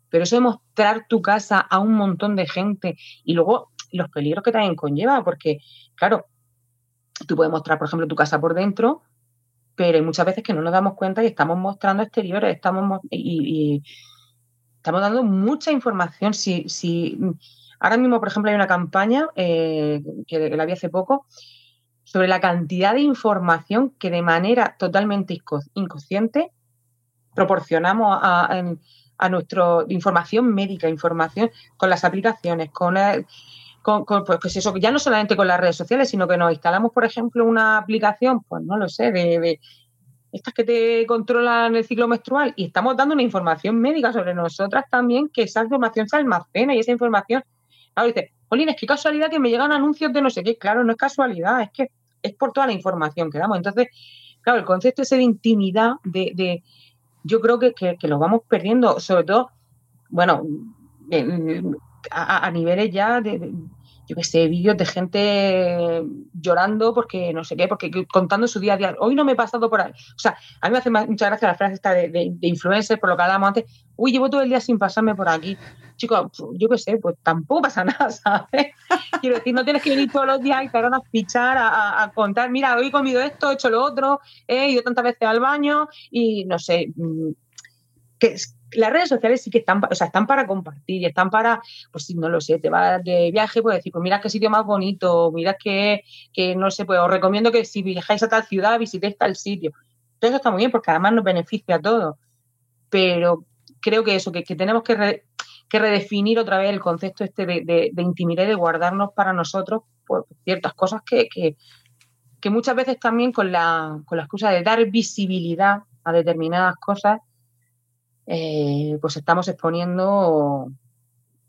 Speaker 5: pero eso de mostrar tu casa a un montón de gente y luego los peligros que también conlleva, porque, claro, tú puedes mostrar, por ejemplo, tu casa por dentro, pero hay muchas veces que no nos damos cuenta y estamos mostrando exteriores, estamos y, estamos dando mucha información. Si, si ahora mismo, por ejemplo, hay una campaña eh, que, la vi hace poco sobre la cantidad de información que de manera totalmente inconsciente proporcionamos a, a nuestra información médica, información con las aplicaciones, con, con, pues eso, ya no solamente con las redes sociales, sino que nos instalamos, por ejemplo, una aplicación, pues no lo sé, de, estas que te controlan el ciclo menstrual y estamos dando una información médica sobre nosotras también, que esa información se almacena y esa información, claro, dice, Jolín, es que casualidad que me llegan anuncios de no sé qué, claro, no es casualidad, es que es por toda la información que damos. Entonces, claro, el concepto ese de intimidad, de, de yo creo que, que, lo vamos perdiendo, sobre todo, bueno, a, niveles ya de, yo qué sé, vídeos de gente llorando porque no sé qué, porque contando su día a día. Hoy no me he pasado por ahí. O sea, a mí me hace mucha gracia la frase esta de, de, influencer, por lo que hablábamos antes. Uy, llevo todo el día sin pasarme por aquí. Chicos, yo qué sé, pues tampoco pasa nada, ¿sabes? Quiero decir, no tienes que venir todos los días y te a fichar, a, a, contar, mira, hoy he comido esto, he hecho lo otro, he ido tantas veces al baño y no sé. Mm, que, las redes sociales sí que están, o sea, están para compartir y están para, pues si no lo sé, te vas de viaje, pues decir, pues mira qué sitio más bonito, mira que, que no sé, pues os recomiendo que si viajáis a tal ciudad, visitéis tal sitio. Todo eso está muy bien porque además nos beneficia a todos. Pero creo que eso, que, tenemos que, que, redefinir otra vez el concepto este de, de, intimidad y de guardarnos para nosotros pues, ciertas cosas que, que, que muchas veces también con la, con la excusa de dar visibilidad a determinadas cosas, eh, pues estamos exponiendo,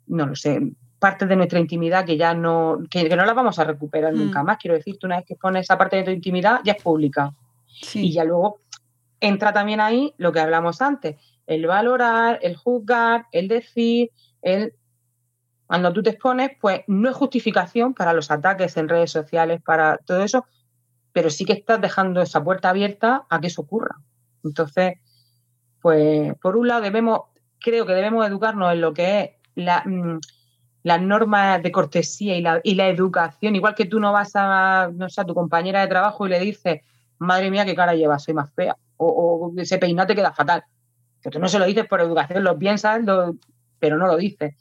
Speaker 5: no lo sé, parte de nuestra intimidad que ya no, que, no la vamos a recuperar nunca mm. más. Quiero decir, tú una vez que pones esa parte de tu intimidad, ya es pública. Y ya luego entra también ahí lo que hablamos antes, el valorar, el juzgar, el decir, el... Cuando tú te expones, pues no es justificación para los ataques en redes sociales, para todo eso, pero sí que estás dejando esa puerta abierta a que eso ocurra. Entonces, pues por un lado debemos, creo que debemos educarnos en lo que es la, mm, las normas de cortesía y la, y la educación, igual que tú no vas a, no sé, a tu compañera de trabajo y le dices, madre mía, qué cara llevas, soy más fea, o, ese peinado te queda fatal. Que tú no se lo dices por educación, lo piensas, pero no lo dices.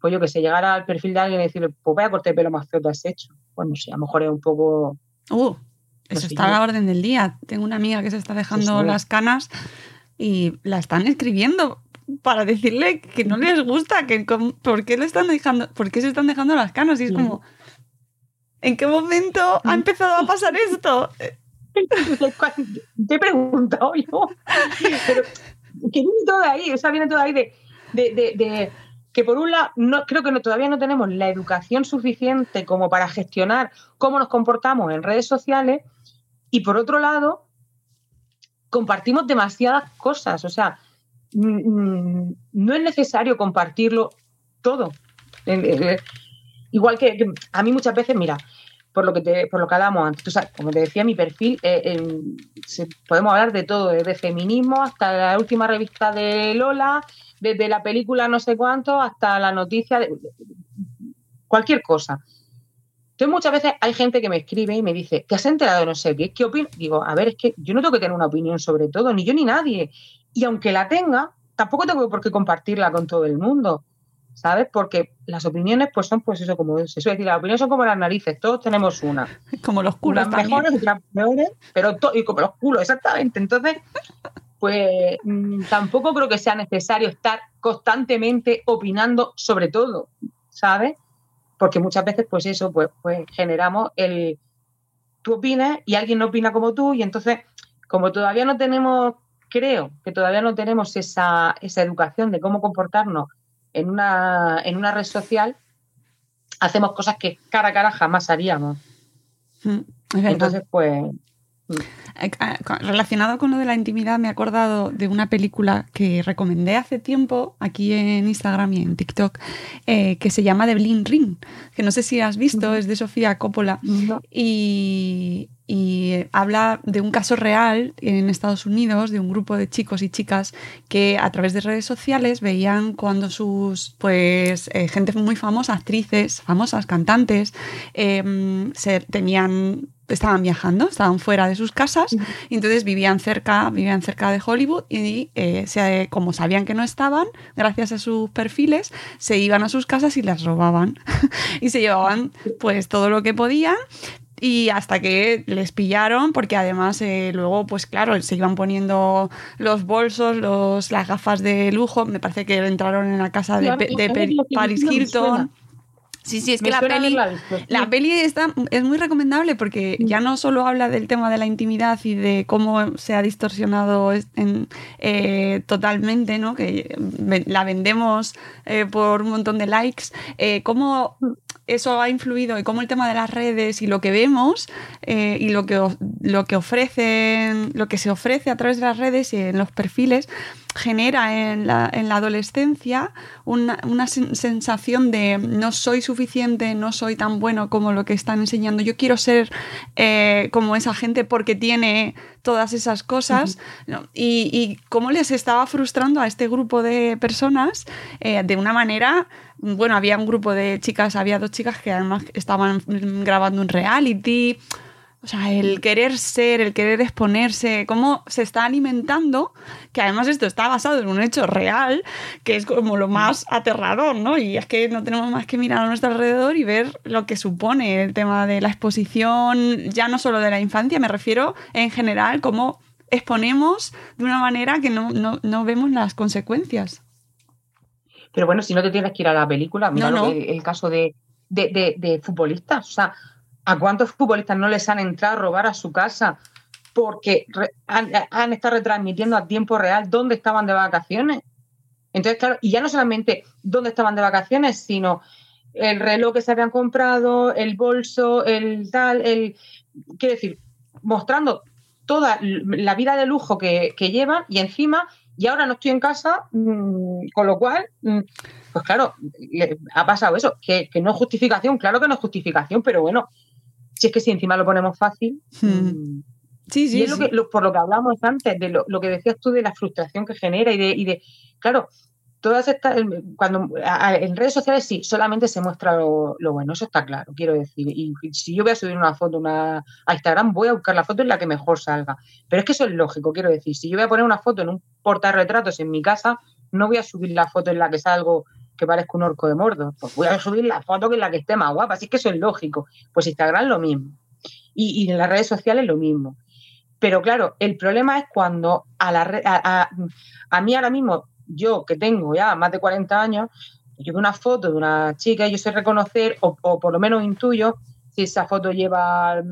Speaker 5: Pues yo que sé, llegar al perfil de alguien y decirle, pues vaya corte de pelo más feo que has hecho. Pues no sé, a lo mejor es un poco...
Speaker 4: Uh, eso está a la orden del día. Tengo una amiga que se está dejando las canas y la están escribiendo para decirle que no les gusta, que por qué le están dejando, por qué se están dejando las canas y es como ¿en qué momento ha empezado a pasar esto?
Speaker 5: Te he preguntado yo. Pero que viene todo ahí, o sea, viene todo ahí de, de, que por un lado no, creo que no, todavía no tenemos la educación suficiente como para gestionar cómo nos comportamos en redes sociales y por otro lado compartimos demasiadas cosas, o sea, mm, mm, no es necesario compartirlo todo. Igual que, a mí muchas veces, mira, por lo que te, por lo que hablamos antes, como te decía, mi perfil, eh, podemos hablar de todo, desde feminismo hasta la última revista de Lola, desde la película no sé cuánto hasta la noticia, cualquier cosa. Entonces muchas veces hay gente que me escribe y me dice, ¿te has enterado de no sé qué? ¿Qué opinas? Digo, a ver, es que yo no tengo que tener una opinión sobre todo, ni yo ni nadie. Y aunque la tenga, tampoco tengo por qué compartirla con todo el mundo, ¿sabes? Porque las opiniones pues son pues eso como es. Eso es decir, las opiniones son como las narices, todos tenemos una.
Speaker 4: Como los culos
Speaker 5: Unas mejores, otras peores, pero to- y como los culos, exactamente. Entonces, pues mm, tampoco creo que sea necesario estar constantemente opinando sobre todo, ¿sabes? Porque muchas veces, pues eso, pues, pues generamos el tú opinas y alguien no opina como tú, y entonces, como todavía no tenemos, creo que todavía no tenemos esa, esa educación de cómo comportarnos en una, en una red social, hacemos cosas que cara a cara jamás haríamos.
Speaker 4: Mm.
Speaker 5: Entonces, pues,
Speaker 4: Relacionado con lo de la intimidad, me he acordado de una película que recomendé hace tiempo aquí en Instagram y en TikTok, eh, que se llama The Bling Ring, que no sé si has visto, es de Sofía Coppola.
Speaker 5: no.
Speaker 4: y, y habla de un caso real en Estados Unidos de un grupo de chicos y chicas que a través de redes sociales veían cuando sus pues eh, gente muy famosa, actrices, famosas, cantantes, eh, se tenían estaban viajando, estaban fuera de sus casas y entonces vivían cerca, vivían cerca de Hollywood y eh, se- como sabían que no estaban, gracias a sus perfiles, se iban a sus casas y las robaban y se llevaban pues todo lo que podían y hasta que les pillaron, porque además eh, luego, pues claro, se iban poniendo los bolsos, los, las gafas de lujo. Me parece que entraron en la casa de, de Paris Hilton. Sí, sí, es que la peli, la peli está, es muy recomendable porque ya no solo habla del tema de la intimidad y de cómo se ha distorsionado en- eh, totalmente, ¿no? que ve- la vendemos eh, por un montón de likes, eh, cómo eso ha influido y cómo el tema de las redes y lo que vemos eh, y lo que, lo que ofrecen, lo que se ofrece a través de las redes y en los perfiles genera en la, en la adolescencia una, una sen- sensación de no soy suficiente, no soy tan bueno como lo que están enseñando. Yo quiero ser eh, como esa gente porque tiene todas esas cosas. ¿no? Y, y cómo les estaba frustrando a este grupo de personas eh, de una manera. Bueno, había un grupo de chicas, había dos chicas que además estaban grabando un reality. O sea, el querer ser, el querer exponerse, cómo se está alimentando, que además esto está basado en un hecho real, que es como lo más aterrador, ¿no? Y es que no tenemos más que mirar a nuestro alrededor y ver lo que supone el tema de la exposición, ya no solo de la infancia, me refiero en general, cómo exponemos de una manera que no, no, no vemos las consecuencias.
Speaker 5: Pero bueno, si no te tienes que ir a la película, mira
Speaker 4: No,
Speaker 5: lo
Speaker 4: no.
Speaker 5: que- el caso de, de, de- de futbolistas. O sea, ¿a cuántos futbolistas no les han entrado a robar a su casa porque han, estado retransmitiendo a tiempo real dónde estaban de vacaciones? Entonces, claro, y ya no solamente dónde estaban de vacaciones, sino el reloj que se habían comprado, el bolso, el tal, el. Quiero decir, mostrando toda la vida de lujo que, llevan y encima, y ahora no estoy en casa, mm, con lo cual, mm, pues claro, ha pasado eso, que no es justificación, claro que no es justificación, pero bueno, si es que si encima lo ponemos fácil. mm,
Speaker 4: Sí, sí,
Speaker 5: y es lo
Speaker 4: sí.
Speaker 5: que, lo- por lo que hablamos antes, de lo, lo que decías tú de la frustración que genera y de, y de claro, todas estas, cuando en redes sociales sí, solamente se muestra lo, lo bueno, eso está claro, quiero decir. Y si yo voy a subir una foto una, a Instagram, voy a buscar la foto en la que mejor salga. Pero es que eso es lógico, quiero decir. Si yo voy a poner una foto en un portarretratos en mi casa, no voy a subir la foto en la que salgo que parezca un orco de mordo. Pues voy a subir la foto que en la que esté más guapa. Así que eso es lógico. Pues Instagram lo mismo. Y, y en las redes sociales lo mismo. Pero claro, el problema es cuando a, la a, a- a mí ahora mismo, yo que tengo ya más de 40 años, yo veo una foto de una chica y yo sé reconocer, o, o por lo menos intuyo, si esa foto lleva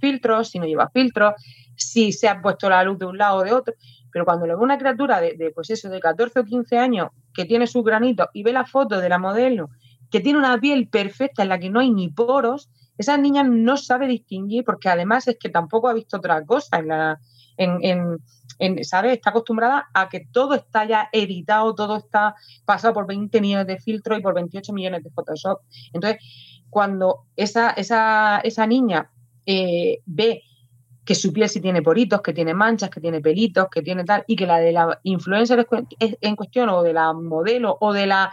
Speaker 5: filtros, si no lleva filtros, si se ha puesto la luz de un lado o de otro. Pero cuando lo ve una criatura de, de, pues eso, de 14 o 15 años que tiene su granito y ve la foto de la modelo que tiene una piel perfecta en la que no hay ni poros, esa niña no sabe distinguir porque además es que tampoco ha visto otra cosa en la en, en. Está acostumbrada a que todo está ya editado, todo está pasado por 20 millones de filtros y por 28 millones de Photoshop. Entonces, cuando esa, esa, esa niña eh, ve que su piel sí tiene poritos, que tiene manchas, que tiene pelitos, que tiene tal, y que la de la influencer en cuestión, o de la modelo, o de la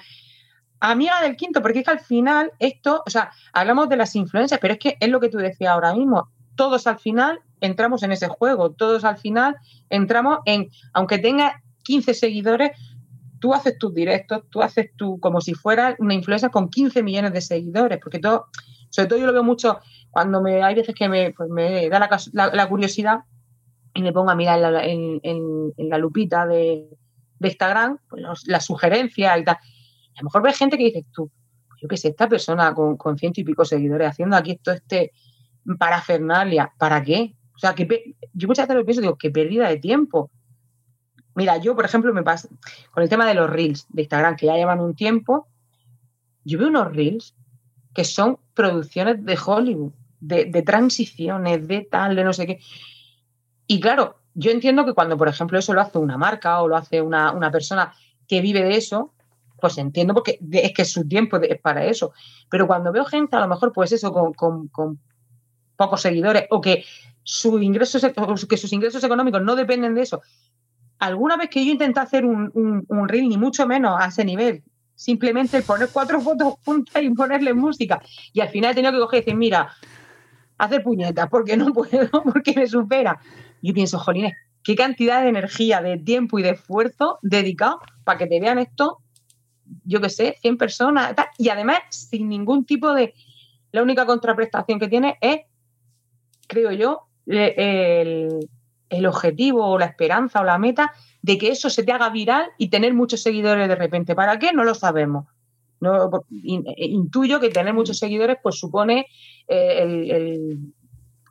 Speaker 5: amiga del quinto, porque es que al final esto, o sea, hablamos de las influencias, pero es que es lo que tú decías ahora mismo, todos al final entramos en ese juego, todos al final entramos en, aunque tenga 15 seguidores, tú haces tus directos, tú haces tú como si fuera una influencer con 15 millones de seguidores, porque todo, sobre todo yo lo veo mucho cuando me, hay veces que me, pues me da la, curiosidad y me pongo a mirar en, la lupita de, Instagram pues las sugerencias y tal. A lo mejor ves gente que dices tú, yo qué sé, esta persona con, con ciento y pico seguidores haciendo aquí esto, este parafernalia, ¿para qué? O sea, que yo muchas veces lo pienso, digo, qué pérdida de tiempo. Mira, yo, por ejemplo, me pasa con el tema de los reels de Instagram, que ya llevan un tiempo, yo veo unos reels que son producciones de Hollywood de, transiciones, de tal, de no sé qué. Y claro, yo entiendo que cuando, por ejemplo, eso lo hace una marca o lo hace una, persona que vive de eso, pues entiendo porque es que su tiempo es para eso. Pero cuando veo gente, a lo mejor, pues eso, con, pocos seguidores o que, sus ingresos, que sus ingresos económicos no dependen de eso. Alguna vez que yo intenté hacer un, un, reel, ni mucho menos a ese nivel, simplemente poner cuatro fotos juntas y ponerle música. Y al final he tenido que coger y decir, mira, hacer puñetas porque no puedo, porque me supera. Yo pienso, jolines, qué cantidad de energía, de tiempo y de esfuerzo dedicado para que te vean esto, yo qué sé, 100 personas, y además sin ningún tipo de... La única contraprestación que tiene es, creo yo, el, el objetivo o la esperanza o la meta de que eso se te haga viral y tener muchos seguidores de repente. ¿Para qué? No lo sabemos. Eh, intuyo que tener muchos seguidores pues supone eh, el,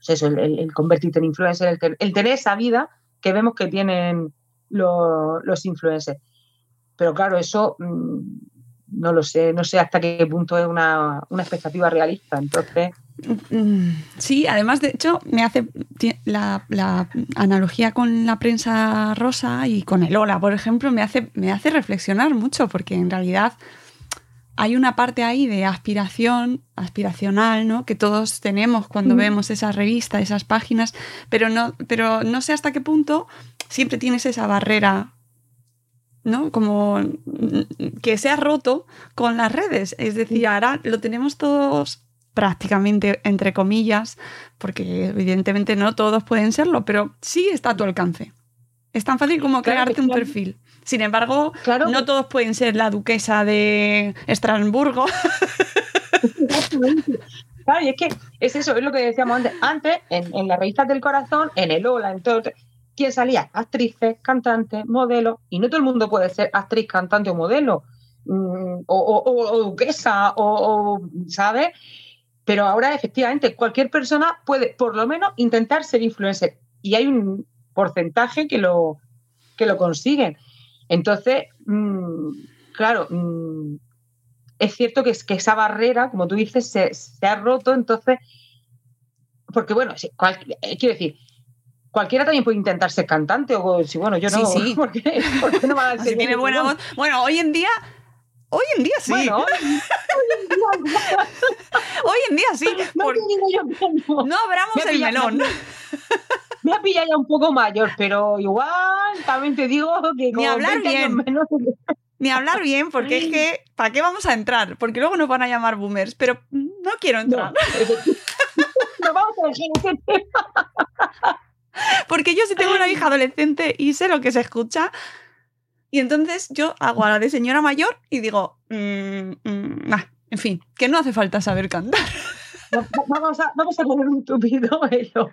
Speaker 5: pues el, convertirte en influencer, el, tener esa vida que vemos que tienen los, influencers. Pero claro, eso mm, no lo sé, no sé hasta qué punto es una, expectativa realista. Entonces.
Speaker 4: Mm, sí, además, de hecho, me hace la, la, analogía con la prensa rosa y con el Ola, por ejemplo, me hace, me hace reflexionar mucho, porque en realidad hay una parte ahí de aspiración, aspiracional, ¿no? Que todos tenemos cuando mm. vemos esas revistas, esas páginas, pero no, pero no sé hasta qué punto siempre tienes esa barrera, ¿no? Como que se ha roto con las redes. Es decir, ahora lo tenemos todos prácticamente entre comillas, porque evidentemente no todos pueden serlo, pero sí está a tu alcance. Es tan fácil como crearte un perfil. Sin embargo, no todos pueden ser la duquesa de Estrasburgo.
Speaker 5: Claro, y es que es eso, es lo que decíamos antes. Antes, en, las revistas del corazón, en el Ola, en todo, ¿quién salía? Actrices, cantantes, modelos. Y no todo el mundo puede ser actriz, cantante o modelo. Mm, o, duquesa, o, ¿sabes? Pero ahora, efectivamente, cualquier persona puede, por lo menos, intentar ser influencer. Y hay un porcentaje que lo, que lo consiguen. Entonces, mm, claro, mm, es cierto que, es, que esa barrera, como tú dices, se, ha roto, entonces, porque bueno, eh, quiero decir, cualquiera también puede intentar ser cantante, o si bueno, yo no,
Speaker 4: sí, sí. ¿por, qué, no va a si tiene buena voz. Bueno, hoy en día Hoy en día sí. Bueno, hoy, en día sí. No, abramos el melón.
Speaker 5: Me ha pillado ya un poco mayor, pero igual también te digo que
Speaker 4: ni hablar bien. Ni hablar bien, porque es que, ¿para qué vamos a entrar? Porque luego nos van a llamar boomers, pero no quiero entrar.
Speaker 5: No, vamos a dejar ese tema.
Speaker 4: Porque yo sí tengo una hija adolescente y sé lo que se escucha. Y entonces yo hago a la de señora mayor y digo, mm, mm, en fin, que no hace falta saber cantar.
Speaker 5: Vamos a, vamos a poner un tupido pero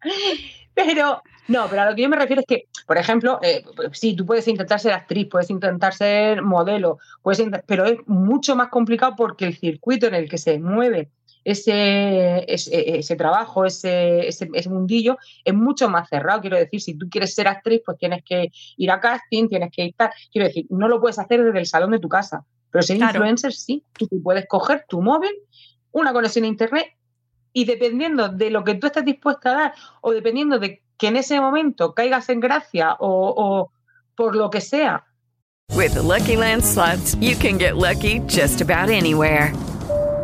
Speaker 5: pero no, pero a lo que yo me refiero es que, por ejemplo, eh, sí, tú puedes intentar ser actriz, puedes intentar ser modelo, puedes pero es mucho más complicado porque el circuito en el que se mueve ese, ese, trabajo, ese, ese, mundillo, es mucho más cerrado. Quiero decir, si tú quieres ser actriz, pues tienes que ir a casting, tienes que ir Quiero decir, no lo puedes hacer desde el salón de tu casa, pero ser influencer sí. Tú puedes coger tu móvil, una conexión a internet y dependiendo de lo que tú estés dispuesta a dar o dependiendo de que en ese momento caigas en gracia o, o por lo que sea.
Speaker 8: With the Lucky Land slots, you can get lucky just about anywhere.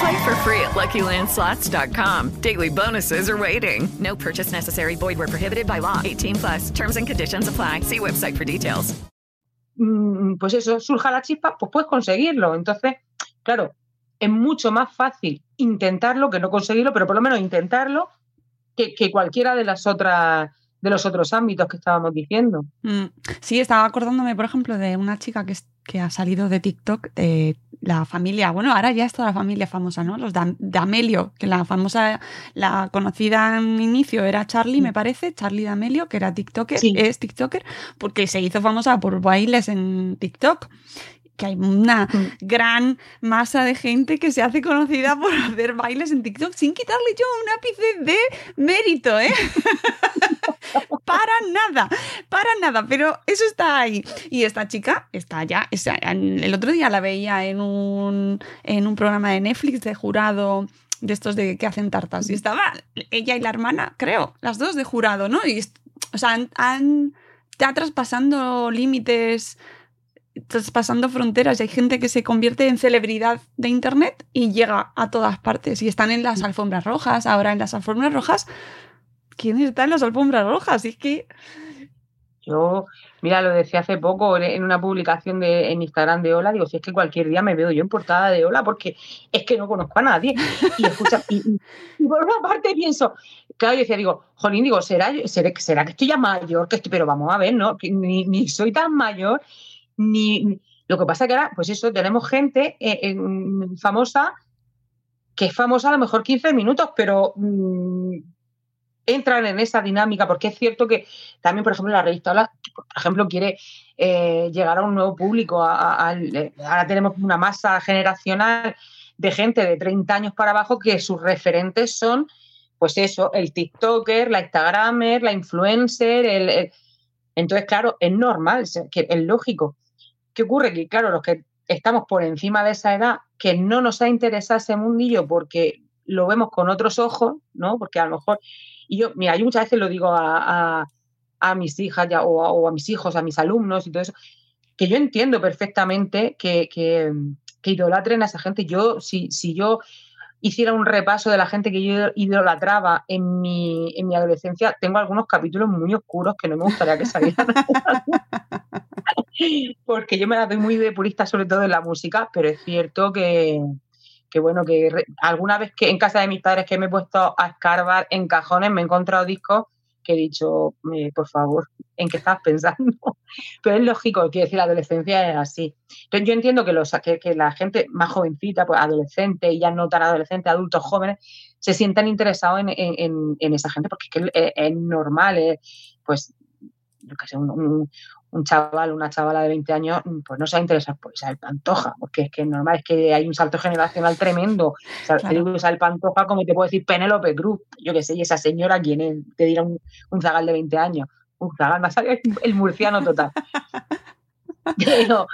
Speaker 8: Play for free at LuckyLandSlots.com. Daily bonuses are waiting. No purchase necessary. Void where prohibited by law. 18 plus. Terms and conditions apply. See website for details.
Speaker 5: Mm, Pues eso, surja la chispa, pues puedes conseguirlo. Entonces, claro, es mucho más fácil intentarlo que no conseguirlo, pero por lo menos intentarlo que, que cualquiera de las otras de los otros ámbitos que estábamos diciendo.
Speaker 4: Mm, Sí, estaba acordándome, por ejemplo, de una chica que, que ha salido de TikTok, eh, la familia, bueno, ahora ya es toda la familia famosa, ¿no? Los de, de Amelio, que la famosa, la conocida en inicio era Charlie, me parece, Charlie D'Amelio, que era TikToker,
Speaker 5: Sí.
Speaker 4: es TikToker, porque se hizo famosa por bailes en TikTok. Que hay una gran masa de gente que se hace conocida por hacer bailes en TikTok sin quitarle yo un ápice de mérito, ¿eh? para nada, para nada, pero eso está ahí. Y esta chica está o sea, el otro día la veía en un, en un programa de Netflix de jurado de estos de que hacen tartas y estaba ella y la hermana, creo, las dos de jurado, ¿no? Y, o sea, han, han- está traspasando límites, traspasando fronteras y hay gente que se convierte en celebridad de internet y llega a todas partes y están en las alfombras rojas, ahora en las alfombras rojas. ¿Quién está en las alfombras rojas? Y es que
Speaker 5: Yo, mira, lo decía hace poco en- una publicación de, en Instagram de Hola, digo, si es que cualquier día me veo yo en portada de Hola porque es que no conozco a nadie. Y escucha, y, por una parte pienso, claro, yo decía, digo, Jolín, digo, ¿será, será, será que estoy ya mayor? Que estoy, pero vamos a ver, ¿no? Que ni, ni soy tan mayor, ni, Lo que pasa que ahora, pues eso, tenemos gente eh, en- famosa que es famosa a lo mejor 15 minutos, pero mm, entran en esa dinámica, porque es cierto que también, por ejemplo, la revista Hola, por ejemplo, quiere eh, llegar a un nuevo público. a- eh, ahora tenemos una masa generacional de gente de 30 años para abajo que sus referentes son, pues eso, el TikToker, la Instagramer, la influencer. El, Entonces, claro, es normal, que es lógico. ¿Qué ocurre? Que, claro, los que estamos por encima de esa edad, que no nos ha interesado ese mundillo porque lo vemos con otros ojos, ¿no? Porque a lo mejor y yo, mira, yo muchas veces lo digo a, a- mis hijas ya, o, a, o a mis hijos, a mis alumnos y todo eso, que yo entiendo perfectamente que, que, que idolatren a esa gente. Yo, si, si yo hiciera un repaso de la gente que yo idolatraba en mi, en mi adolescencia, tengo algunos capítulos muy oscuros que no me gustaría que salieran. Porque yo me la doy muy de purista, sobre todo en la música, pero es cierto que, que bueno, que alguna vez que en casa de mis padres que me he puesto a escarbar en cajones me he encontrado discos que he dicho, por favor, ¿en qué estás pensando? Pero es lógico, quiero decir, la adolescencia es así. Entonces yo entiendo que, los, que, que la gente más jovencita, pues adolescente y ya no tan adolescente, adultos jóvenes, se sientan interesados en, en- en- esa gente porque es que es, normal, es, pues, yo qué sé, un, un- un chaval, una chavala de 20 años, pues no se va a interesar por Isabel Pantoja, porque es que es normal, es que hay un salto generacional tremendo. O sea, te
Speaker 4: Claro.
Speaker 5: digo Isabel Pantoja como te puedo decir Penélope Cruz, yo qué sé, y esa señora, ¿quién es? Te dirá un, un zagal de 20 años. Un zagal, salido el murciano total. Pero,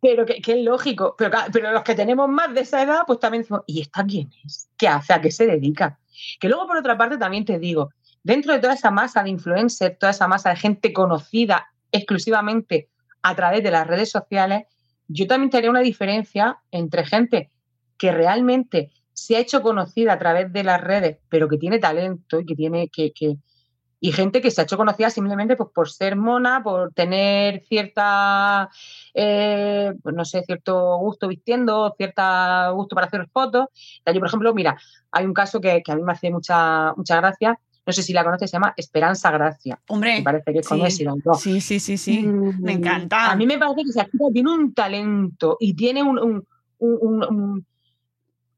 Speaker 5: pero que, que es lógico. Pero, pero los que tenemos más de esa edad, pues también decimos, ¿y esta quién es? ¿Qué hace? ¿A qué se dedica? Que luego, por otra parte, también te digo, dentro de toda esa masa de influencers, toda esa masa de gente conocida exclusivamente a través de las redes sociales, yo también te haría una diferencia entre gente que realmente se ha hecho conocida a través de las redes, pero que tiene talento y que tiene que, que- y gente que se ha hecho conocida simplemente pues, por ser mona, por tener cierta, eh, pues no sé, cierto gusto vistiendo, cierta gusto para hacer fotos. Yo, por ejemplo, mira, hay un caso que, que a mí me hace mucha, mucha gracia, no sé si la conoces, se llama Esperanza Gracia.
Speaker 4: Hombre,
Speaker 5: Me parece que es con
Speaker 4: sí. Sí, sí, sí, sí.
Speaker 5: Mm,
Speaker 4: Me encanta.
Speaker 5: A mí me parece que esa chica tiene un talento y tiene un- un- un- un- un-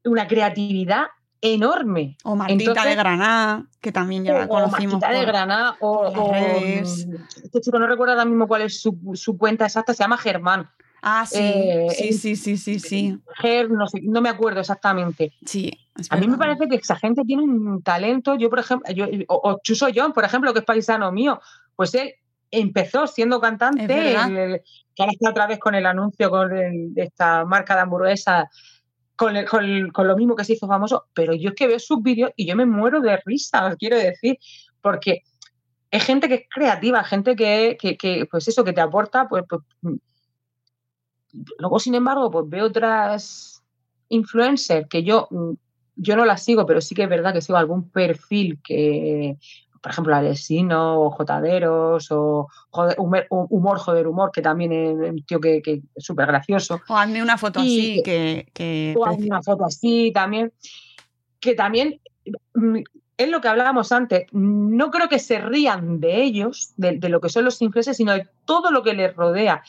Speaker 5: una creatividad enorme.
Speaker 4: O Martita
Speaker 5: Entonces-
Speaker 4: de Granada, que también ya la
Speaker 5: o
Speaker 4: conocimos.
Speaker 5: Martita de Granada, o, o, mm, este chico no recuerdo ahora mismo cuál es su, su cuenta exacta, se llama Germán.
Speaker 4: Ah, sí,
Speaker 5: Eh,
Speaker 4: sí, sí, sí, sí, sí.
Speaker 5: Ger, no, sé, no me acuerdo exactamente.
Speaker 4: Sí,
Speaker 5: a mí me parece que esa gente tiene un talento. Yo, por ejemplo, yo, o, Chuso John, por ejemplo, que es paisano mío, pues él empezó siendo cantante, que ahora está otra vez con el anuncio con de esta marca de hamburguesa, con, con, lo mismo que se hizo famoso, pero yo es que veo sus vídeos y yo me muero de risa, os quiero decir, porque es gente que es creativa, gente que, que, pues eso, que te aporta, pues, pues luego, sin embargo, pues veo otras influencers que yo mm, yo no la sigo, pero sí que es verdad que sigo algún perfil que, por ejemplo, Alessino o Jotaderos o humor, joder, humor, que también es un tío que, es súper gracioso.
Speaker 4: O hazme una foto así, que...
Speaker 5: o hazme una foto así también, que también mm, es lo que hablábamos antes, no creo que se rían de ellos, de, lo que son los influencers, sino de todo lo que les rodea.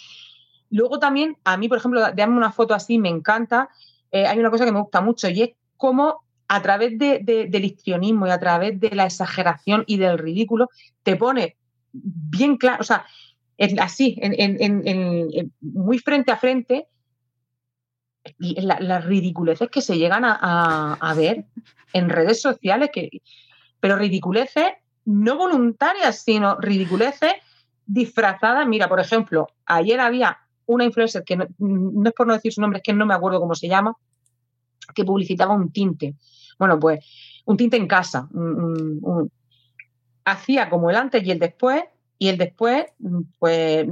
Speaker 5: Luego también, a mí, por ejemplo, darme una foto así me encanta. Eh, hay una cosa que me gusta mucho y es cómo a través del histrionismo y a través de la exageración y del ridículo te pone bien claro, o sea, así, muy frente a frente, las la ridiculeces que se llegan a, ver en redes sociales, que, pero ridiculeces no voluntarias, sino ridiculeces disfrazadas. Mira, por ejemplo, ayer había una influencer que no es por no decir su nombre, es que no me acuerdo cómo se llama, que publicitaba un tinte. Bueno, pues un tinte en casa. hacía como el antes y el después, y el después, pues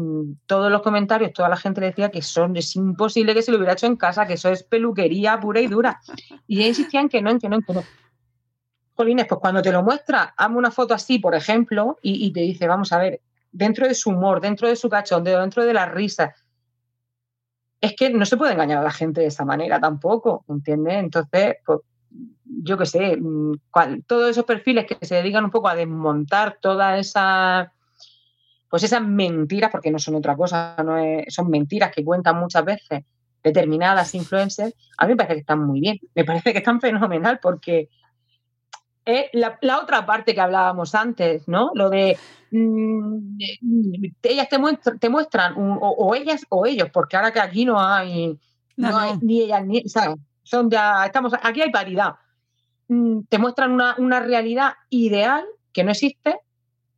Speaker 5: todos los comentarios, toda la gente decía que es imposible que se lo hubiera hecho en casa, que eso es peluquería pura y dura. Y insistían que no, en que no, en que no. Jolines, pues cuando te lo muestra, hazme una foto así, por ejemplo, y, y, te dice, vamos a ver, dentro de su humor, dentro de su cachondeo, dentro de la risa, es que no se puede engañar a la gente de esa manera tampoco, ¿entiendes? Entonces, pues, yo qué sé, mm, todos esos perfiles que se dedican un poco a desmontar toda esa pues esas mentiras, porque no son otra cosa, no son mentiras que cuentan muchas veces determinadas influencers, a mí me parece que están muy bien, me parece que están fenomenal porque es la, otra parte que hablábamos antes, ¿no? Lo de mm, ellas te, te muestran, o, ellas o ellos, porque ahora que aquí no hay, no, hay ni ellas ni, ¿sabes? Son ya, estamos, aquí hay paridad. Mm, te muestran una, realidad ideal que no existe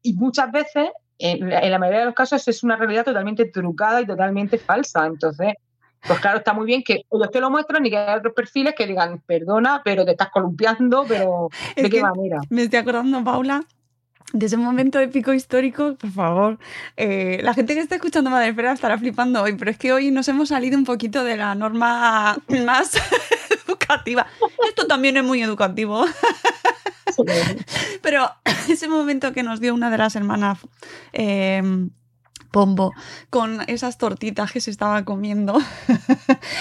Speaker 5: y muchas veces, en la, mayoría de los casos, es una realidad totalmente trucada y totalmente falsa. Entonces, pues claro, está muy bien que ellos te lo muestran y que hay otros perfiles que digan, perdona, pero te estás columpiando, pero ¿de qué manera?
Speaker 4: Me estoy acordando, Paula, de ese momento épico histórico, por favor. Eh, la gente que está escuchando Madre Espera estará flipando hoy, pero es que hoy nos hemos salido un poquito de la norma más educativa. Esto también es muy educativo. pero ese momento que nos dio una de las hermanas em, Pombo con esas tortitas que se estaba comiendo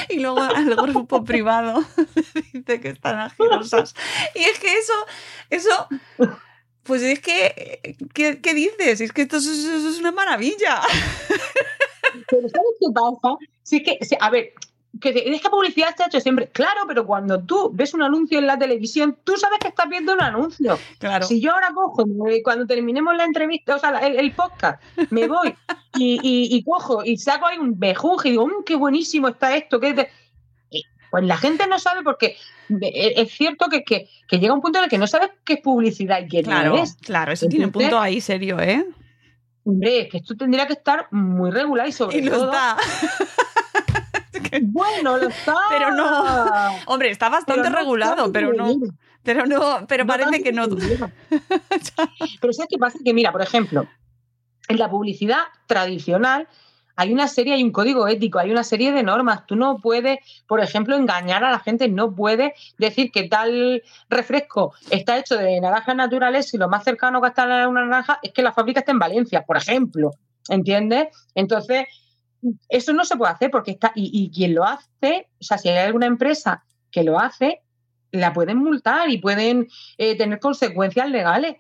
Speaker 4: y luego al grupo privado dice que están asquerosas. Y es que eso, eso pues es que, ¿qué, dices? Es que esto es, una maravilla.
Speaker 5: Pero ¿sabes qué pasa? Sí que, a ver, que es que publicidad está hecho siempre. Claro, pero cuando tú ves un anuncio en la televisión, tú sabes que estás viendo un anuncio. Claro. Si yo ahora cojo, cuando terminemos la entrevista, o sea, el, podcast, me voy y, cojo y saco ahí un bejunje y digo, mmm, qué buenísimo está esto, que pues la gente no sabe porque e, es cierto que, que, llega un punto en el que no sabes qué es publicidad y qué
Speaker 4: claro,
Speaker 5: no es.
Speaker 4: Claro, eso tiene un punto ahí serio, ¿eh?
Speaker 5: Hombre, es que esto tendría que estar muy regular y sobre
Speaker 4: y
Speaker 5: todo.
Speaker 4: Está.
Speaker 5: Bueno, lo está.
Speaker 4: Pero no. Hombre, está bastante regulado, pero no. Pero no, pero parece que no.
Speaker 5: pero ¿sabes qué pasa? Que mira, por ejemplo, en la publicidad tradicional hay una serie, hay un código ético, hay una serie de normas. Tú no puedes, por ejemplo, engañar a la gente, no puedes decir que tal refresco está hecho de naranjas naturales y lo más cercano que está a una naranja es que la fábrica está en Valencia, por ejemplo. ¿Entiendes? Entonces, eso no se puede hacer porque está, y, quien lo hace, o sea, si hay alguna empresa que lo hace, la pueden multar y pueden eh, tener consecuencias legales.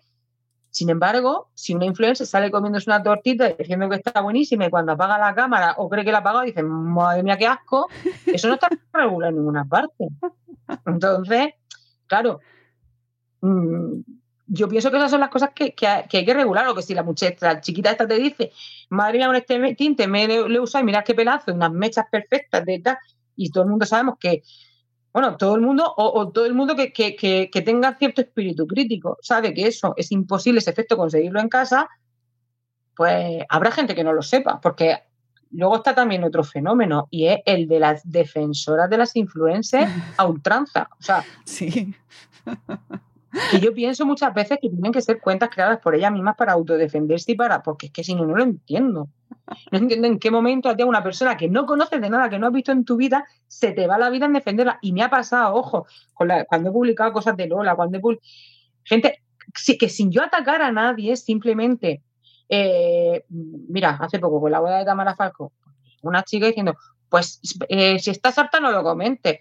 Speaker 5: Sin embargo, si una influencer sale comiéndose una tortita diciendo que está buenísima y cuando apaga la cámara o cree que la ha apagado dice, madre mía, qué asco, eso no está regulado en ninguna parte. Entonces, claro, mm, yo pienso que esas son las cosas que, hay que regular, o que si la muchacha chiquita esta te dice, madre mía, con este tinte me le, usa y mirad qué pelazo, unas mechas perfectas de tal, y todo el mundo sabemos que bueno, todo el mundo o, todo el mundo que, que, tenga cierto espíritu crítico sabe que eso es imposible, ese efecto, conseguirlo en casa, pues habrá gente que no lo sepa, porque luego está también otro fenómeno y es el de las defensoras de las influencers a ultranza. O sea,
Speaker 4: sí.
Speaker 5: Y yo pienso muchas veces que tienen que ser cuentas creadas por ellas mismas para autodefenderse y para, porque es que si no, no lo entiendo. No entiendo en qué momento a una persona que no conoces de nada, que no has visto en tu vida, se te va la vida en defenderla. Y me ha pasado, ojo, con cuando he publicado cosas de Lola, cuando he publicado... Gente, que sin yo atacar a nadie, simplemente... Eh, mira, hace poco con la boda de Tamara Falco, una chica diciendo, pues eh, si estás harta no lo comentes.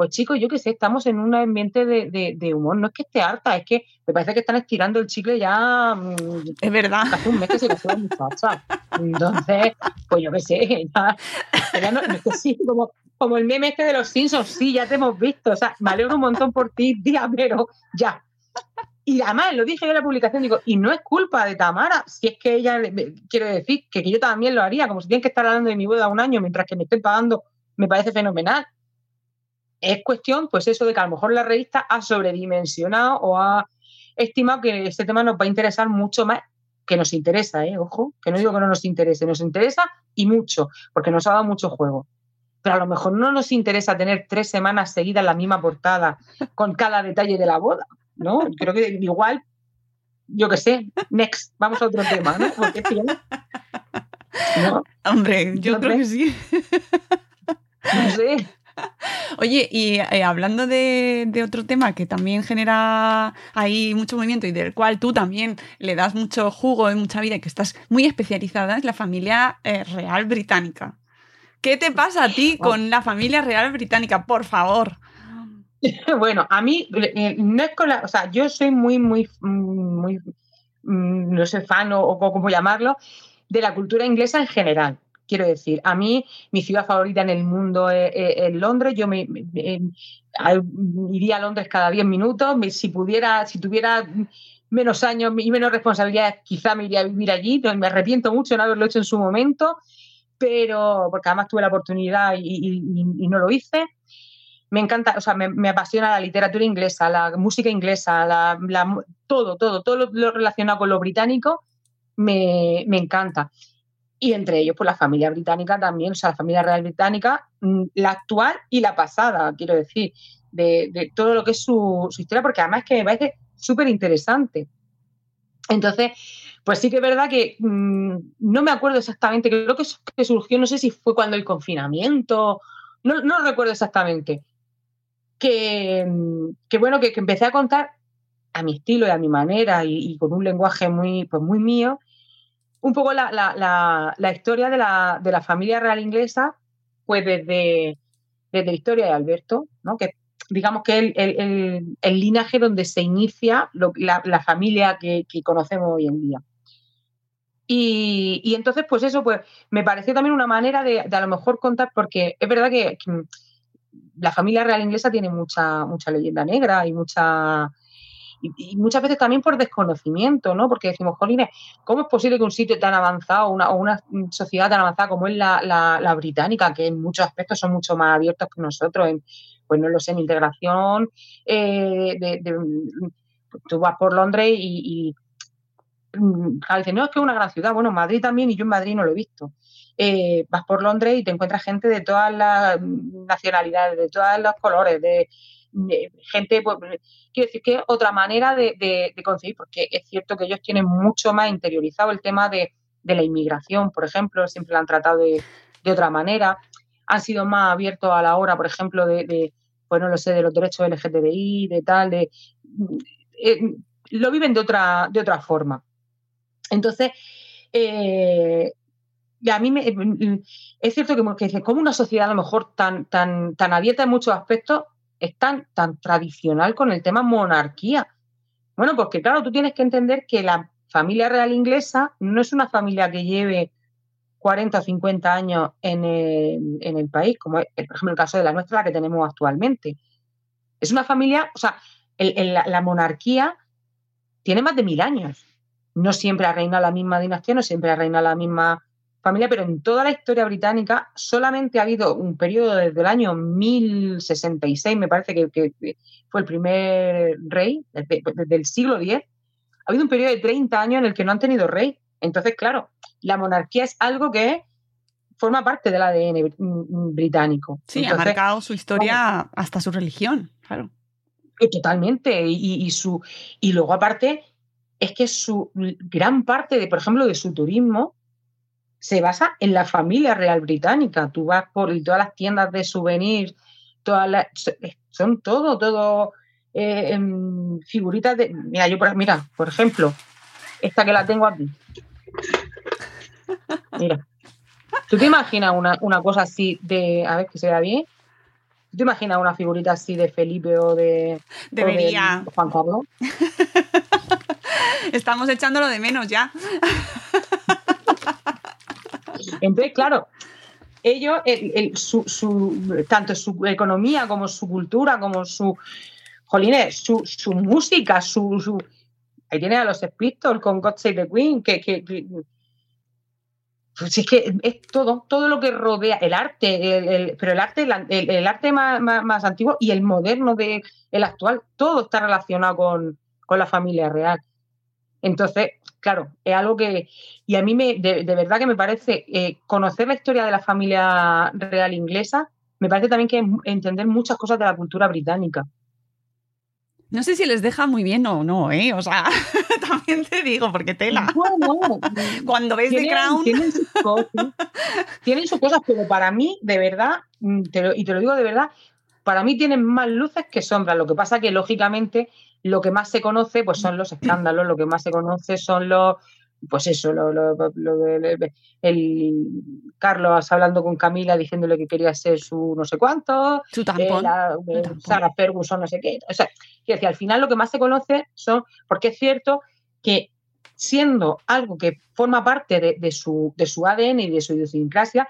Speaker 5: Pues chicos, yo qué sé, estamos en un ambiente de, humor. No es que esté harta, es que me parece que están estirando el chicle ya.
Speaker 4: Mm, es verdad.
Speaker 5: Hace un mes que se casó mi muchacha. Entonces, pues yo qué sé, ya, no, sí, como, como el meme este de los Simpsons, sí, ya te hemos visto. O sea, me alegro un montón por ti, tía, pero ya. Y además, lo dije yo en la publicación, digo, y no es culpa de Tamara, si es que ella, quiero decir, que, que yo también lo haría, como si tienen que estar hablando de mi boda un año mientras que me estoy pagando, me parece fenomenal es cuestión, pues eso de que a lo mejor la revista ha sobredimensionado o ha estimado que este tema nos va a interesar mucho más, que nos interesa, ¿eh? ojo, que no digo que no nos interese, nos interesa y mucho, porque nos ha dado mucho juego. Pero a lo mejor no nos interesa tener tres semanas seguidas la misma portada con cada detalle de la boda, ¿no? Creo que igual, yo qué sé, next, vamos a otro tema, ¿no? Porque,
Speaker 4: ¿no? Hombre, yo creo que sí.
Speaker 5: No sé.
Speaker 4: Oye, y eh, hablando de, otro tema que también genera ahí mucho movimiento y del cual tú también le das mucho jugo y mucha vida y que estás muy especializada, es la familia eh, real británica. ¿Qué te pasa a ti con la familia real británica? Por favor.
Speaker 5: Bueno, a mí eh, no es con la, o sea, yo soy muy, muy, muy, mm, no sé, fan o, o como llamarlo, de la cultura inglesa en general. Quiero decir, a mí mi ciudad favorita en el mundo es, Londres. Yo me, iría a Londres cada 10 minutos. si pudiera, si tuviera menos años y menos responsabilidades, quizá me iría a vivir allí. Me arrepiento mucho de no haberlo hecho en su momento, pero porque además tuve la oportunidad y, no lo hice. Me encanta, o sea, me, apasiona la literatura inglesa, la música inglesa, la, todo, todo, todo lo, relacionado con lo británico me, me encanta y entre ellos pues la familia británica también, o sea, la familia real británica, mm, la actual y la pasada, quiero decir, de, todo lo que es su, historia, porque además es que me parece súper interesante. Entonces, pues sí que es verdad que mm, no me acuerdo exactamente, creo que, que, surgió, no sé si fue cuando el confinamiento, no, no recuerdo exactamente, que, mm, que bueno, que, empecé a contar a mi estilo y a mi manera y, y con un lenguaje muy, pues muy mío, un poco la, la, historia de la, de la, familia real inglesa, pues desde, desde la historia de Alberto, ¿no? que digamos que es el, el, linaje donde se inicia la, familia que, que, conocemos hoy en día. Y, y, entonces, pues eso, pues me pareció también una manera de, de, a lo mejor contar, porque es verdad que, que la familia real inglesa tiene mucha, mucha leyenda negra y mucha y, muchas veces también por desconocimiento, ¿no? Porque decimos, jolines, ¿cómo es posible que un sitio tan avanzado una, o una sociedad tan avanzada como es la, la, británica, que en muchos aspectos son mucho más abiertos que nosotros, en, pues no lo sé, en integración, eh, tú vas por Londres y, y mm, dicen, no, es que es una gran ciudad. Bueno, Madrid también, y yo en Madrid no lo he visto. Eh, vas por Londres y te encuentras gente de todas las nacionalidades, de todos los colores, de, gente, pues, quiero decir que otra manera de, concebir, porque es cierto que ellos tienen mucho más interiorizado el tema de, la inmigración, por ejemplo, siempre lo han tratado de, otra manera, han sido más abiertos a la hora, por ejemplo, de, pues no lo sé, de los derechos LGTBI, de tal, de eh, lo viven de otra, de otra forma. Entonces, eh, a mí me, es cierto que, que, como una sociedad a lo mejor tan, tan, tan abierta en muchos aspectos, es tan, tan tradicional con el tema monarquía? Bueno, porque claro, tú tienes que entender que la familia real inglesa no es una familia que lleve 40 o 50 años en el, país, como es, por ejemplo, el caso de la nuestra, la que tenemos actualmente. Es una familia, o sea, la, monarquía tiene más de mil años. No siempre ha reinado la misma dinastía, no siempre ha reinado la misma familia, pero en toda la historia británica solamente ha habido un periodo desde el año 1066, me parece que, fue el primer rey, desde, el siglo X, ha habido un periodo de 30 años en el que no han tenido rey. Entonces, claro, la monarquía es algo que forma parte del ADN británico.
Speaker 4: Sí, ha marcado su historia hasta su religión, claro.
Speaker 5: Totalmente. Y, su, y luego, aparte, es que su gran parte de, por ejemplo, de su turismo se basa en la familia real británica. Tú vas por todas las tiendas de souvenirs, todas son todo, todo eh, figuritas de. Mira, yo por, mira, por ejemplo, esta que la tengo aquí. Mira. ¿Tú te imaginas una, una cosa así de. A ver que se vea bien. ¿Tú te imaginas una figurita así de Felipe o de,
Speaker 4: Debería.
Speaker 5: Juan Carlos?
Speaker 4: Estamos echándolo de menos ya.
Speaker 5: Entonces, claro, ellos, su, tanto su economía como su cultura, como su, jolines, su, su música, su, Ahí tiene a los Pistols con God Save the Queen, que, que, pues es que es todo, todo lo que rodea el arte, pero el arte, el, arte más, antiguo y el moderno de el actual, todo está relacionado con, la familia real. Entonces, claro, es algo que, y a mí me, de, verdad que me parece, eh, conocer la historia de la familia real inglesa, me parece también que entender muchas cosas de la cultura británica.
Speaker 4: No sé si les deja muy bien o no, ¿eh? O sea, también te digo, porque tela. Cuando ves The Crown.
Speaker 5: Tienen sus, cosas, tienen sus cosas, pero para mí, de verdad, mm, y te lo digo de verdad, para mí tienen más luces que sombras. Lo que pasa que, lógicamente, lo que más se conoce pues son los escándalos, lo que más se conoce son los, pues eso, lo, lo, el Carlos hablando con Camila diciéndole que quería ser su no sé cuánto,
Speaker 4: su tampón,
Speaker 5: eh, Sara Ferguson, no sé qué. O sea, que al final lo que más se conoce son, porque es cierto que siendo algo que forma parte de, su, de su ADN y de su idiosincrasia,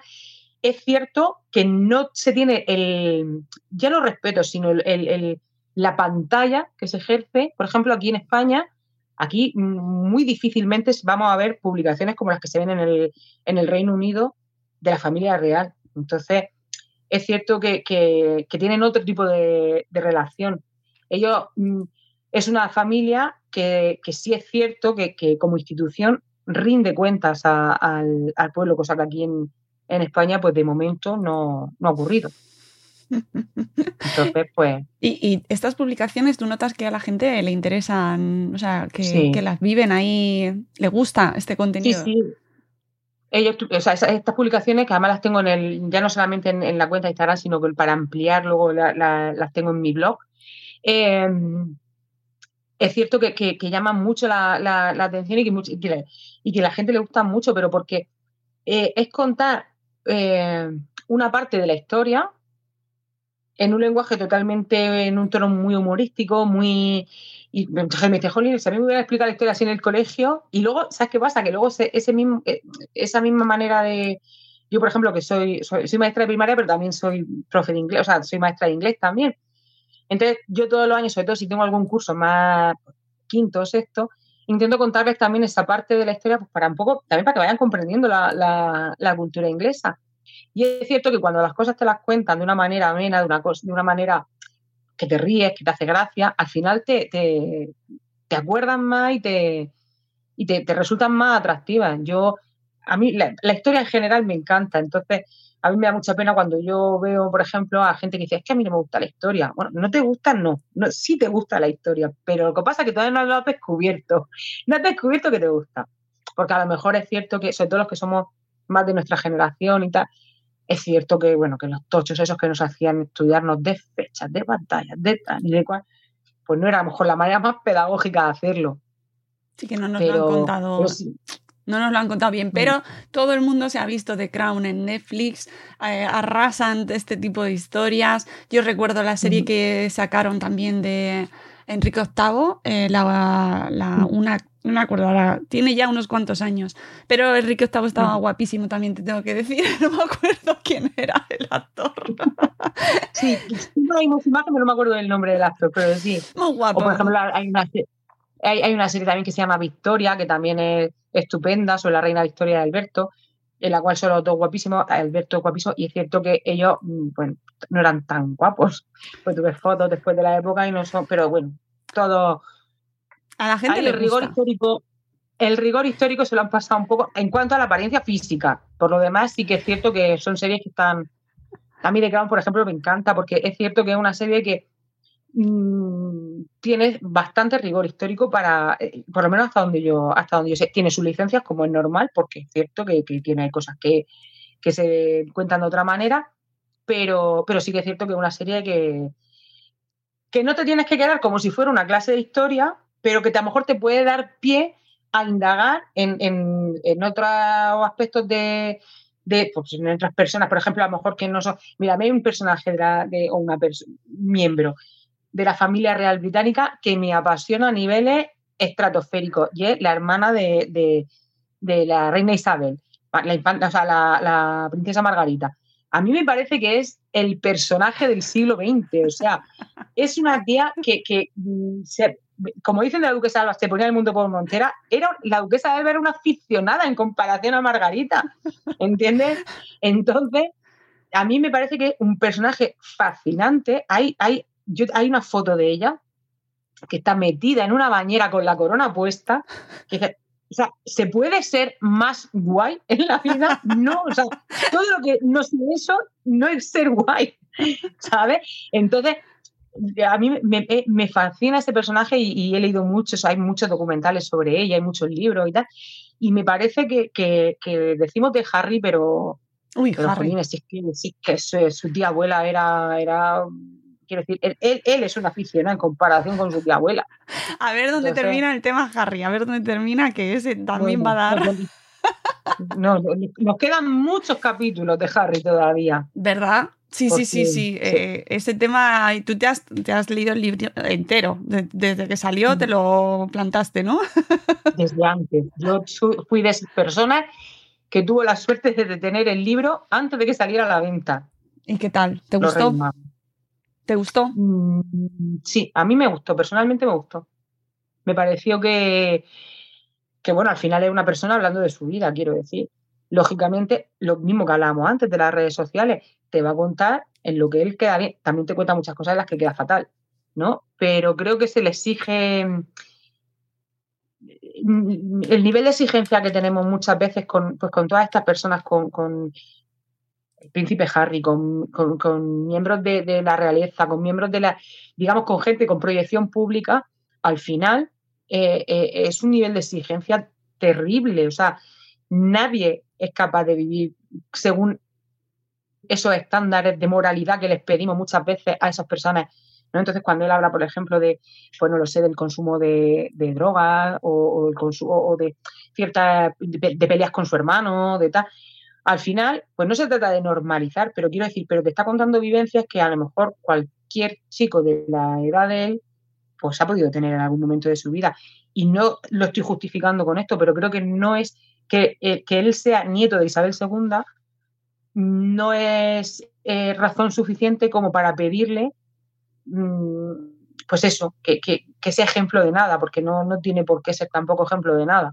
Speaker 5: es cierto que no se tiene el, ya no respeto, sino el, la pantalla que se ejerce, por ejemplo, aquí en España, Aquí muy difícilmente vamos a ver publicaciones como las que se ven en el, en el Reino Unido de la familia real. Entonces, es cierto que, tienen otro tipo de, relación. Ellos mm, es una familia que, sí es cierto que, como institución rinde cuentas al, pueblo, cosa que aquí en, en España, pues de momento no, no ha ocurrido. Entonces, pues.
Speaker 4: Y, estas publicaciones, tú notas que a la gente le interesan, o sea, que, las viven ahí, le gusta este contenido.
Speaker 5: Sí, sí. Ellos, o sea, estas publicaciones, que además las tengo en el, ya no solamente en, la cuenta de Instagram, sino que para ampliar luego las tengo en mi blog. Em, es cierto que, llaman mucho la, atención y que, y que, la gente le gusta mucho, pero porque eh, es contar eh, una parte de la historia en un lenguaje totalmente, en un tono muy humorístico, muy... Y me dice, jolín, si a mí me hubiera explicado la historia así en el colegio, y luego, ¿sabes qué pasa? Que luego ese, mismo, eh, esa misma manera de... Yo, por ejemplo, que soy, soy, maestra de primaria, pero también soy profe de inglés, o sea, soy maestra de inglés también. Entonces, yo todos los años, sobre todo si tengo algún curso más quinto o sexto, intento contarles también esa parte de la historia pues para un poco, también para que vayan comprendiendo la, la cultura inglesa. Y es cierto que cuando las cosas te las cuentan de una manera amena, de una, de una manera que te ríes, que te hace gracia, al final te, te, te más y te, y te, resultan más atractivas. Yo, a mí la, historia en general me encanta, entonces a mí me da mucha pena cuando yo veo, por ejemplo, a gente que dice, es que a mí no me gusta la historia. Bueno, no te gusta, no, no sí te gusta la historia, pero lo que pasa es que todavía no lo has descubierto. No has descubierto que te gusta. Porque a lo mejor es cierto que, sobre todo los que somos más de nuestra generación y tal, es cierto que, bueno, que los tochos esos que nos hacían estudiarnos de fechas, de pantallas, de tal y de cual, pues no era a lo mejor la manera más pedagógica de hacerlo.
Speaker 4: Sí que no nos lo han contado. No nos lo han contado bien, pero todo el mundo se ha visto The Crown en Netflix, eh, arrasan este tipo de historias. Yo recuerdo la serie que sacaron también de Enrique VIII, eh, la, una no me acuerdo ahora, tiene ya unos cuantos años. Pero Enrique VIII estaba mm. guapísimo también, te tengo que decir. No me acuerdo quién era el actor.
Speaker 5: Sí, hay muchas imágenes, no me acuerdo del nombre del actor, pero sí.
Speaker 4: Muy guapo.
Speaker 5: O por ejemplo, hay una, hay, una serie también que se llama Victoria, que también es estupenda, sobre la reina Victoria de Alberto. En la cual son los dos guapísimos, Alberto guapísimo, y es cierto que ellos, mm, bueno, no eran tan guapos. Pues tuve fotos después de la época y no son, pero bueno, todo.
Speaker 4: A la gente le
Speaker 5: el rigor histórico. El rigor histórico se lo han pasado un poco en cuanto a la apariencia física. Por lo demás, sí que es cierto que son series que están. A mí The Crown, por ejemplo, me encanta porque es cierto que es una serie que mm, tiene bastante rigor histórico para, eh, por lo menos hasta donde yo, hasta donde yo sé, tiene sus licencias como es normal, porque es cierto que, que tiene cosas que, que se cuentan de otra manera, pero, pero sí que es cierto que es una serie que, que no te tienes que quedar como si fuera una clase de historia, pero que a lo mejor te puede dar pie a indagar en, en, en otros aspectos de, de pues, en otras personas, por ejemplo, a lo mejor que no son. Mira, hay un personaje de, la, de o una miembro de la familia real británica que me apasiona a niveles estratosféricos y es la hermana de, de, de la reina Isabel, la, infanta, o sea, la, princesa Margarita. A mí me parece que es el personaje del siglo XX, o sea, es una tía que, que se, como dicen de la duquesa Alba, se ponía el mundo por montera, era, la duquesa Alba era una aficionada en comparación a Margarita, ¿entiendes? Entonces, a mí me parece que es un personaje fascinante. Hay, hay, yo, hay una foto de ella que está metida en una bañera con la corona puesta, que o sea, ¿se puede ser más guay en la vida? No, o sea, todo lo que no es eso no es ser guay, ¿sabes? Entonces, a mí me, me fascina este personaje y, y, he leído muchos, hay muchos documentales sobre ella, hay muchos libros y tal, y me parece que, que, que decimos de Harry, pero...
Speaker 4: Uy,
Speaker 5: pero,
Speaker 4: Harry.
Speaker 5: Jolín, sí, que, sí, que su, su, tía abuela era... era quiero decir, él, él, él, es un aficionado en comparación con su tía abuela.
Speaker 4: A ver dónde Entonces, termina el tema Harry, a ver dónde termina, que ese también bueno, va a dar...
Speaker 5: No, nos quedan muchos capítulos de Harry todavía.
Speaker 4: ¿Verdad? Sí, sí, sí, sí, sí. Eh, ese tema, tú te has, te has leído el libro entero. De, desde que salió te lo plantaste, ¿no?
Speaker 5: Desde antes. Yo fui de esas personas que tuvo la suerte de tener el libro antes de que saliera a la venta.
Speaker 4: ¿Y qué tal? ¿Te gustó? ¿Te gustó?
Speaker 5: Mm, sí, a mí me gustó, personalmente me gustó. Me pareció que, que, bueno, al final es una persona hablando de su vida, quiero decir. Lógicamente, lo mismo que hablábamos antes de las redes sociales, te va a contar en lo que él queda bien. También te cuenta muchas cosas en las que queda fatal, ¿no? Pero creo que se le exige el nivel de exigencia que tenemos muchas veces con, pues, con todas estas personas, con príncipe Harry, con, con, con miembros de, de, la realeza, con miembros de la, digamos, con gente con proyección pública, al final eh, eh, es un nivel de exigencia terrible. O sea, nadie es capaz de vivir según esos estándares de moralidad que les pedimos muchas veces a esas personas. ¿no? Entonces, cuando él habla, por ejemplo, de, pues no lo sé, del consumo de, drogas o, o, el consumo, o de ciertas de, peleas con su hermano, de tal, al final, pues no se trata de normalizar, pero quiero decir, pero te está contando vivencias que a lo mejor cualquier chico de la edad de él, pues ha podido tener en algún momento de su vida. Y no lo estoy justificando con esto, pero creo que no es que, eh, que él sea nieto de Isabel II, no es eh, razón suficiente como para pedirle, mmm, pues eso, que, que, que, sea ejemplo de nada, porque no, no tiene por qué ser tampoco ejemplo de nada.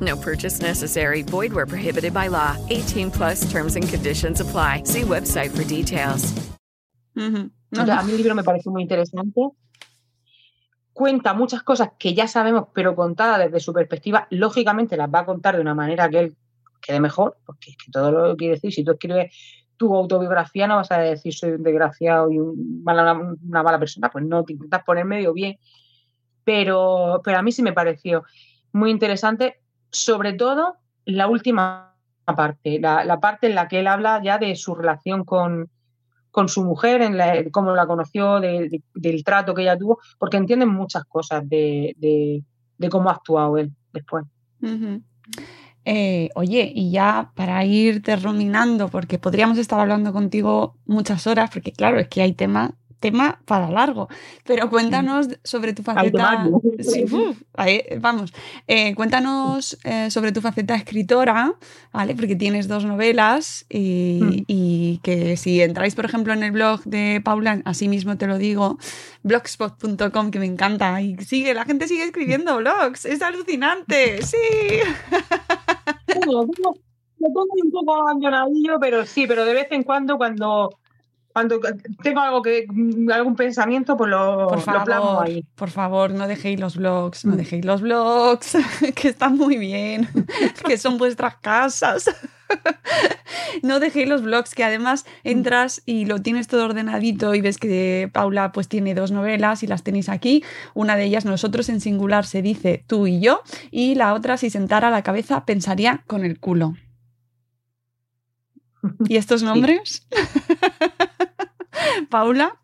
Speaker 8: No purchase necessary. Void where prohibited by law. 18 plus terms and conditions apply. See website for details.
Speaker 5: Uh -huh. no, a mí el libro me parece muy interesante. Cuenta muchas cosas que ya sabemos, pero contada desde su perspectiva, lógicamente las va a contar de una manera que él quede mejor, porque es que todo lo que quiere decir, si tú escribes tu autobiografía no vas a decir soy un desgraciado y una, mala persona, pues no, te intentas poner medio bien. Pero, pero a mí sí me pareció muy interesante, sobre todo la última parte, la, parte en la que él habla ya de su relación con, con su mujer, en la, cómo la conoció, del trato que ella tuvo, porque entienden muchas cosas de, de, cómo ha actuado él después.
Speaker 4: Eh, oye, y ya para ir ruminando, porque podríamos estar hablando contigo muchas horas, porque claro, es que hay tema, tema para largo, pero cuéntanos sobre tu faceta. vamos, eh, cuéntanos eh, sobre tu faceta escritora, ¿vale? Porque tienes dos novelas y, mm. y, que si entráis, por ejemplo, en el blog de Paula, así mismo te lo digo, blogspot.com, que me encanta, y sigue, la gente sigue escribiendo blogs, es alucinante, sí.
Speaker 5: lo pongo, un poco abandonadillo, pero sí, pero de vez en cuando, cuando cuando tengo algo que algún pensamiento, pues lo,
Speaker 4: por favor, ahí. Por favor, no dejéis los blogs, no dejéis los blogs, que están muy bien, que son vuestras casas. no dejéis los blogs, que además entras y lo tienes todo ordenadito y ves que Paula pues tiene dos novelas y las tenéis aquí. Una de ellas, nosotros en singular, se dice tú y yo, y la otra, si sentara la cabeza, pensaría con el culo. ¿Y estos nombres? Paula.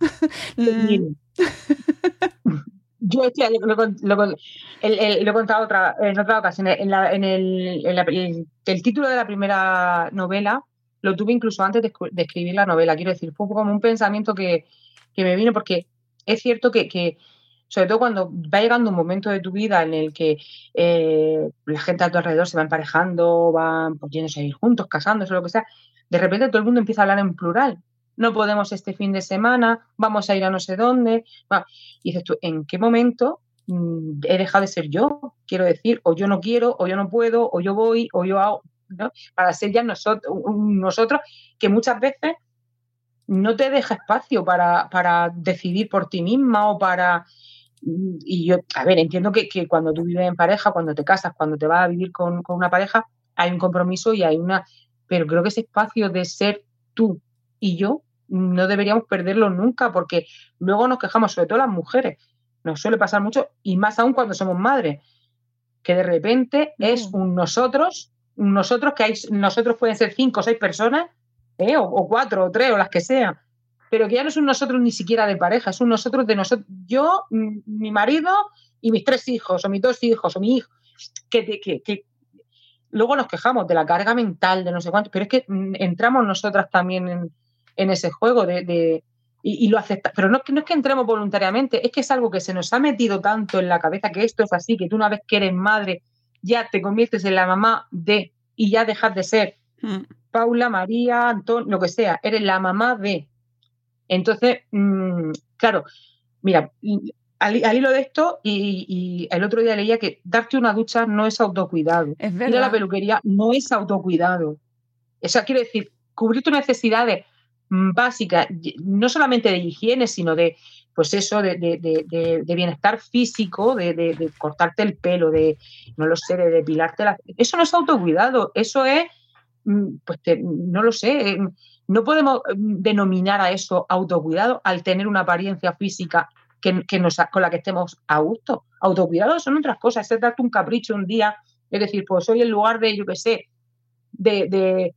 Speaker 5: Yo este lo, he contado otra, en otra ocasión. En, el, título de la primera novela lo tuve incluso antes de, escribir la novela. Quiero decir, fue como un pensamiento que, me vino porque es cierto que, sobre todo cuando va llegando un momento de tu vida en el que eh, la gente a tu alrededor se va emparejando, van pues, a ir juntos, casándose o lo que sea, de repente todo el mundo empieza a hablar en plural. No podemos este fin de semana, vamos a ir a no sé dónde. Y dices tú, ¿en qué momento mm, he dejado de ser yo? Quiero decir, o yo no quiero, o yo no puedo, o yo voy, o yo hago. Para ser ya nosotros, nosotros que muchas veces no te deja espacio para, para decidir por ti misma o para mm, y yo, a ver, entiendo que, cuando tú vives en pareja, cuando te casas, cuando te vas a vivir con, con, una pareja, hay un compromiso y hay una pero creo que ese espacio de ser tú y yo no deberíamos perderlo nunca porque luego nos quejamos, sobre todo las mujeres, nos suele pasar mucho y más aún cuando somos madres, que de repente es un nosotros, un nosotros que hay, nosotros pueden ser cinco o seis personas, ¿eh? o, cuatro o tres o las que sean, pero que ya no es un nosotros ni siquiera de pareja, es un nosotros de nosotros, yo, mi marido y mis tres hijos, o mis dos hijos, o mi hijo, que, que, que, luego nos quejamos de la carga mental, de no sé cuánto, pero es que mm, entramos nosotras también en, ese juego de, y, lo acepta. Pero no, no es que entremos voluntariamente, es que es algo que se nos ha metido tanto en la cabeza que esto es así, que tú una vez que eres madre ya te conviertes en la mamá de y ya dejas de ser hmm. Paula, María, Antonio, lo que sea, eres la mamá de. Entonces, mm, claro, mira, al, hilo de esto, y, el otro día leía que darte una ducha no es autocuidado.
Speaker 4: Es
Speaker 5: Ir a la peluquería no es autocuidado. O sea, quiero decir, cubrir tus necesidades básicas, no solamente de higiene, sino de, pues eso, de, bienestar físico, de, cortarte el pelo, de, no lo sé, de depilarte la... Eso no es autocuidado, eso es, mm, pues no lo sé, eh, no podemos mm, denominar a eso autocuidado al tener una apariencia física que, nos, con la que estemos a gusto. Autocuidado son otras cosas, es darte un capricho un día, es decir, pues hoy en lugar de, yo qué sé, de,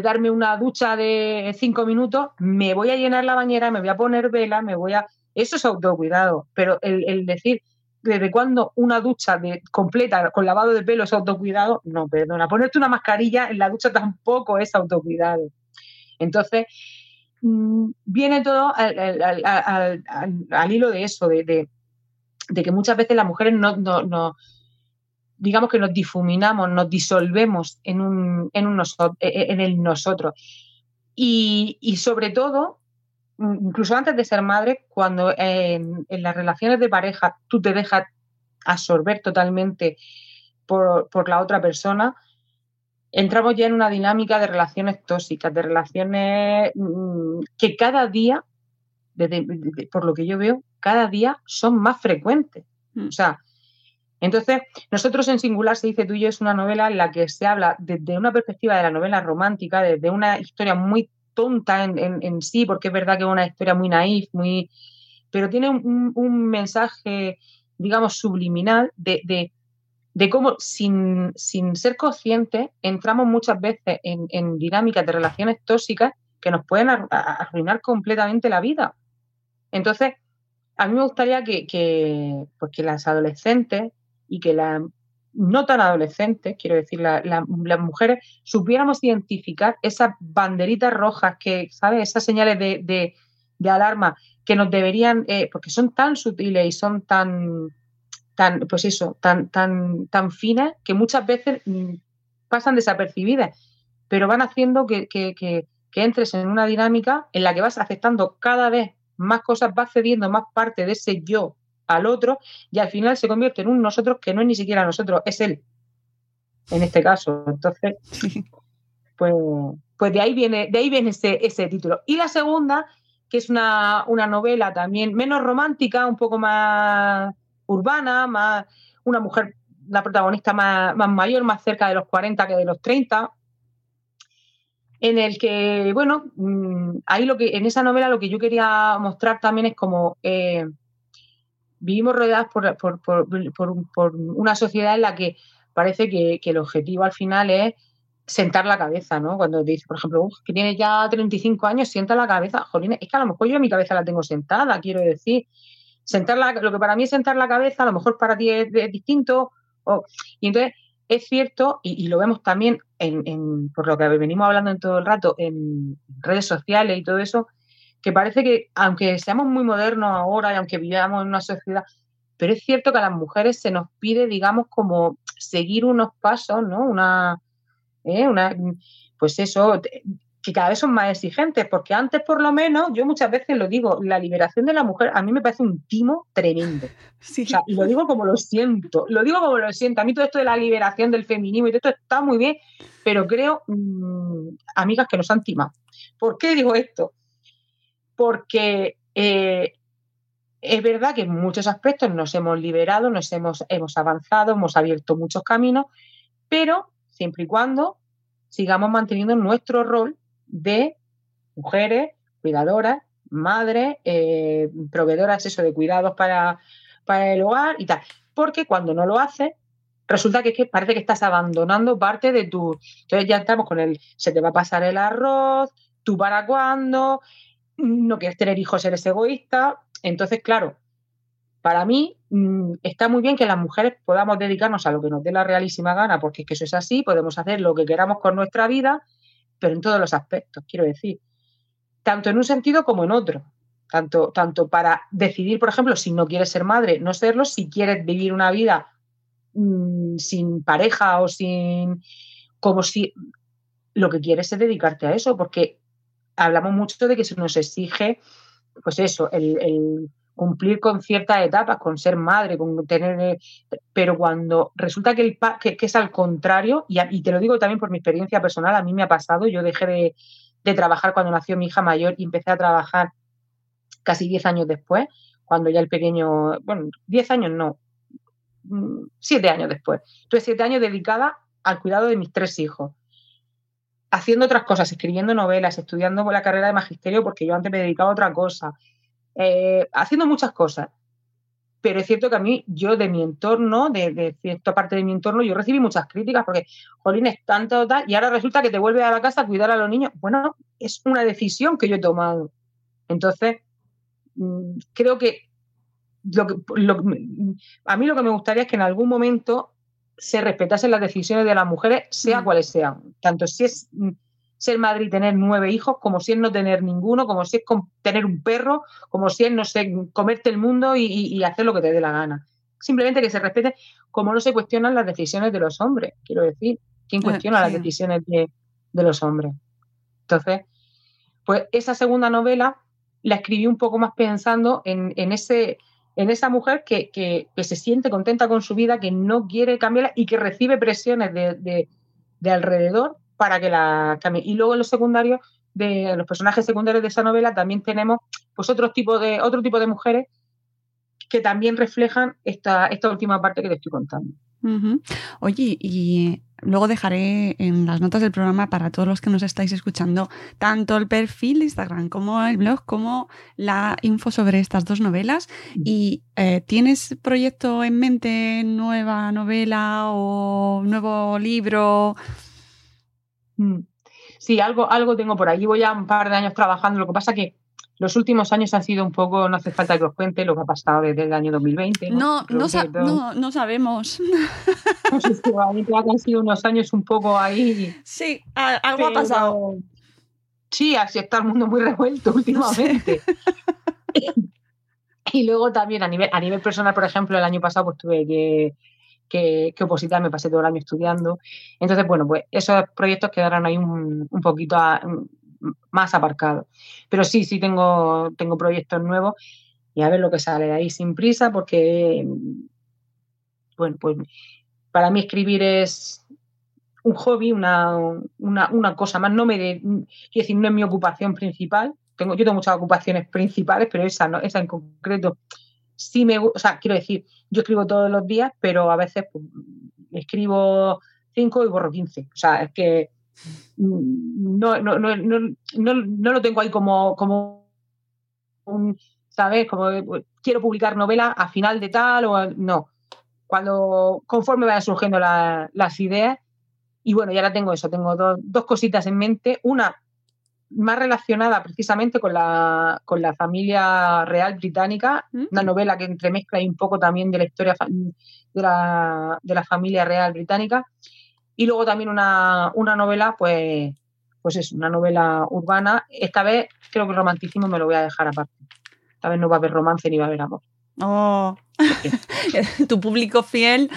Speaker 5: darme una ducha de cinco minutos, me voy a llenar la bañera, me voy a poner vela, me voy a... Eso es autocuidado, pero el, decir desde cuándo una ducha de, completa con lavado de pelo es autocuidado, no, perdona, ponerte una mascarilla en la ducha tampoco es autocuidado. Entonces, Mm, viene todo al, hilo de eso, de, que muchas veces las mujeres no, digamos que nos difuminamos, nos disolvemos en, un, en, un e, e, en el nosotros. Y, sobre todo, mm, incluso antes de ser madre, cuando en, las relaciones de pareja tú te dejas absorber totalmente por, por la otra persona, entramos ya en una dinámica de relaciones tóxicas, de relaciones mm, que cada día, por lo que yo veo, cada día son más frecuentes. Mm. O sea, entonces, nosotros en singular se dice tuyo es una novela en la que se habla desde una perspectiva de la novela romántica, desde una historia muy tonta en, sí, porque es verdad que es una historia muy naif, muy, pero tiene un, mensaje, digamos, subliminal de, de, cómo sin, sin, ser conscientes entramos muchas veces en, dinámicas de relaciones tóxicas que nos pueden arruinar completamente la vida. Entonces, a mí me gustaría que, que, pues que las adolescentes y que las no tan adolescentes, quiero decir, las mujeres, supiéramos identificar esas banderitas rojas que, ¿sabes? Esas señales de, alarma que nos deberían, eh, porque son tan sutiles y son tan, tan, pues eso, tan, tan, tan finas que muchas veces mm, pasan desapercibidas, pero van haciendo que, que entres en una dinámica en la que vas aceptando cada vez más cosas, vas cediendo más parte de ese yo al otro y al final se convierte en un nosotros que no es ni siquiera nosotros, es él. En este caso. Entonces, pues, pues de ahí viene, de ahí viene ese, ese título. Y la segunda, que es una, novela también menos romántica, un poco más urbana, más una mujer, la protagonista más, más mayor, más cerca de los 40 que de los 30, en el que, bueno, mm, ahí lo que, en esa novela lo que yo quería mostrar también es como eh, vivimos rodeadas por, una sociedad en la que parece que, el objetivo al final es sentar la cabeza, ¿no? Cuando te dice, por ejemplo, que tienes ya 35 años, sienta la cabeza. Jolín, es que a lo mejor yo mi cabeza la tengo sentada, quiero decir. Sentar lo que para mí es sentar la cabeza, a lo mejor para ti es, distinto. y entonces es cierto, y, lo vemos también en, por lo que venimos hablando en todo el rato, en redes sociales y todo eso, que parece que, aunque seamos muy modernos ahora y aunque vivamos en una sociedad, pero es cierto que a las mujeres se nos pide, digamos, como seguir unos pasos, ¿no? Una, ¿eh? una pues eso, que cada vez son más exigentes, porque antes por lo menos, yo muchas veces lo digo, la liberación de la mujer a mí me parece un timo tremendo. Sí. O sea, y lo digo como lo siento, lo digo como lo siento. A mí todo esto de la liberación del feminismo y todo esto está muy bien, pero creo, mm, amigas, que nos han timado. ¿Por qué digo esto? Porque eh, es verdad que en muchos aspectos nos hemos liberado, nos hemos, hemos avanzado, hemos abierto muchos caminos, pero siempre y cuando sigamos manteniendo nuestro rol de mujeres, cuidadoras, madres, eh, proveedoras eso, de cuidados para, para el hogar y tal. Porque cuando no lo haces, resulta que, es que parece que estás abandonando parte de tu... Entonces ya estamos con el, se te va a pasar el arroz, tú para cuándo, no quieres tener hijos, eres egoísta. Entonces, claro, para mí mm, está muy bien que las mujeres podamos dedicarnos a lo que nos dé la realísima gana, porque es que eso es así, podemos hacer lo que queramos con nuestra vida, pero en todos los aspectos, quiero decir, tanto en un sentido como en otro. Tanto, tanto para decidir, por ejemplo, si no quieres ser madre, no serlo, si quieres vivir una vida mm, sin pareja o sin... como si lo que quieres es dedicarte a eso, porque hablamos mucho de que se nos exige, pues eso, el, cumplir con ciertas etapas, con ser madre, con tener. Pero cuando resulta que, el, que, es al contrario, y, te lo digo también por mi experiencia personal, a mí me ha pasado, yo dejé de, de trabajar cuando nació mi hija mayor y empecé a trabajar casi 10 años después, cuando ya el pequeño, bueno, 10 años no, 7 mm, años después. Tuve 7 años dedicada al cuidado de mis tres hijos haciendo otras cosas, escribiendo novelas, estudiando la carrera de magisterio, porque yo antes me dedicaba a otra cosa, eh, haciendo muchas cosas. Pero es cierto que a mí, yo de mi entorno, de, cierta parte de mi entorno, yo recibí muchas críticas porque, jolín, es tanto tal, y ahora resulta que te vuelves a la casa a cuidar a los niños. Bueno, es una decisión que yo he tomado. Entonces, mm, creo que, lo que a mí lo que me gustaría es que en algún momento se respetasen las decisiones de las mujeres, sea mm. cuales sean. Tanto si es mm, ser madre y tener nueve hijos, como si es no tener ninguno, como si es tener un perro, como si es, no sé, comerte el mundo y, hacer lo que te dé la gana. Simplemente que se respete como no se cuestionan las decisiones de los hombres, quiero decir. ¿Quién ah, cuestiona las decisiones de, los hombres? Entonces, pues esa segunda novela la escribí un poco más pensando en ese en esa mujer que, se siente contenta con su vida, que no quiere cambiarla y que recibe presiones de, alrededor para que la cambie. Y luego en los secundarios, de los personajes secundarios de esa novela, también tenemos pues otro tipo de, otro tipo de mujeres que también reflejan esta, esta última parte que te estoy contando.
Speaker 4: Oye, y luego dejaré en las notas del programa para todos los que nos estáis escuchando tanto el perfil de Instagram como el blog, como la info sobre estas dos novelas. ¿Y eh, tienes proyecto en mente, nueva novela o nuevo libro?
Speaker 5: Mm. Sí, algo, algo tengo por ahí. Voy ya un par de años trabajando. Lo que pasa que los últimos años han sido un poco, no hace falta que os cuente lo que ha pasado desde el año 2020.
Speaker 4: No, no, no, no, sabemos.
Speaker 5: No sé si han sido unos años un poco ahí.
Speaker 4: Sí, algo ha pasado.
Speaker 5: Sí, así está el mundo muy revuelto últimamente. y luego también a nivel, a nivel personal, por ejemplo, el año pasado pues tuve que, que, que, opositar, me pasé todo el año estudiando. Entonces, bueno, pues esos proyectos quedaron ahí un, un poquito a, más aparcado. Pero sí, sí tengo, tengo proyectos nuevos y a ver lo que sale de ahí sin prisa porque, bueno, pues para mí escribir es un hobby, una, una, una cosa más. No me de, quiero decir, no es mi ocupación principal. Tengo, yo tengo muchas ocupaciones principales, pero esa, no, esa en concreto sí me o sea, quiero decir, yo escribo todos los días, pero a veces pues, escribo cinco y borro 15. O sea, es que no, no, no, no, lo tengo ahí como, como un, ¿sabes? Como quiero publicar novela a final de tal o no. Cuando conforme vayan surgiendo las ideas, y bueno, ya la tengo eso, tengo dos cositas en mente. Una más relacionada precisamente con la, con la familia real británica, mm. una novela que entremezcla un poco también de la historia de la, de la familia real británica. Y luego también una, una novela, pues, pues es una novela urbana. Esta vez creo que el romanticismo me lo voy a dejar aparte. Esta vez no va a haber romance ni va a haber amor.
Speaker 4: Oh, tu público fiel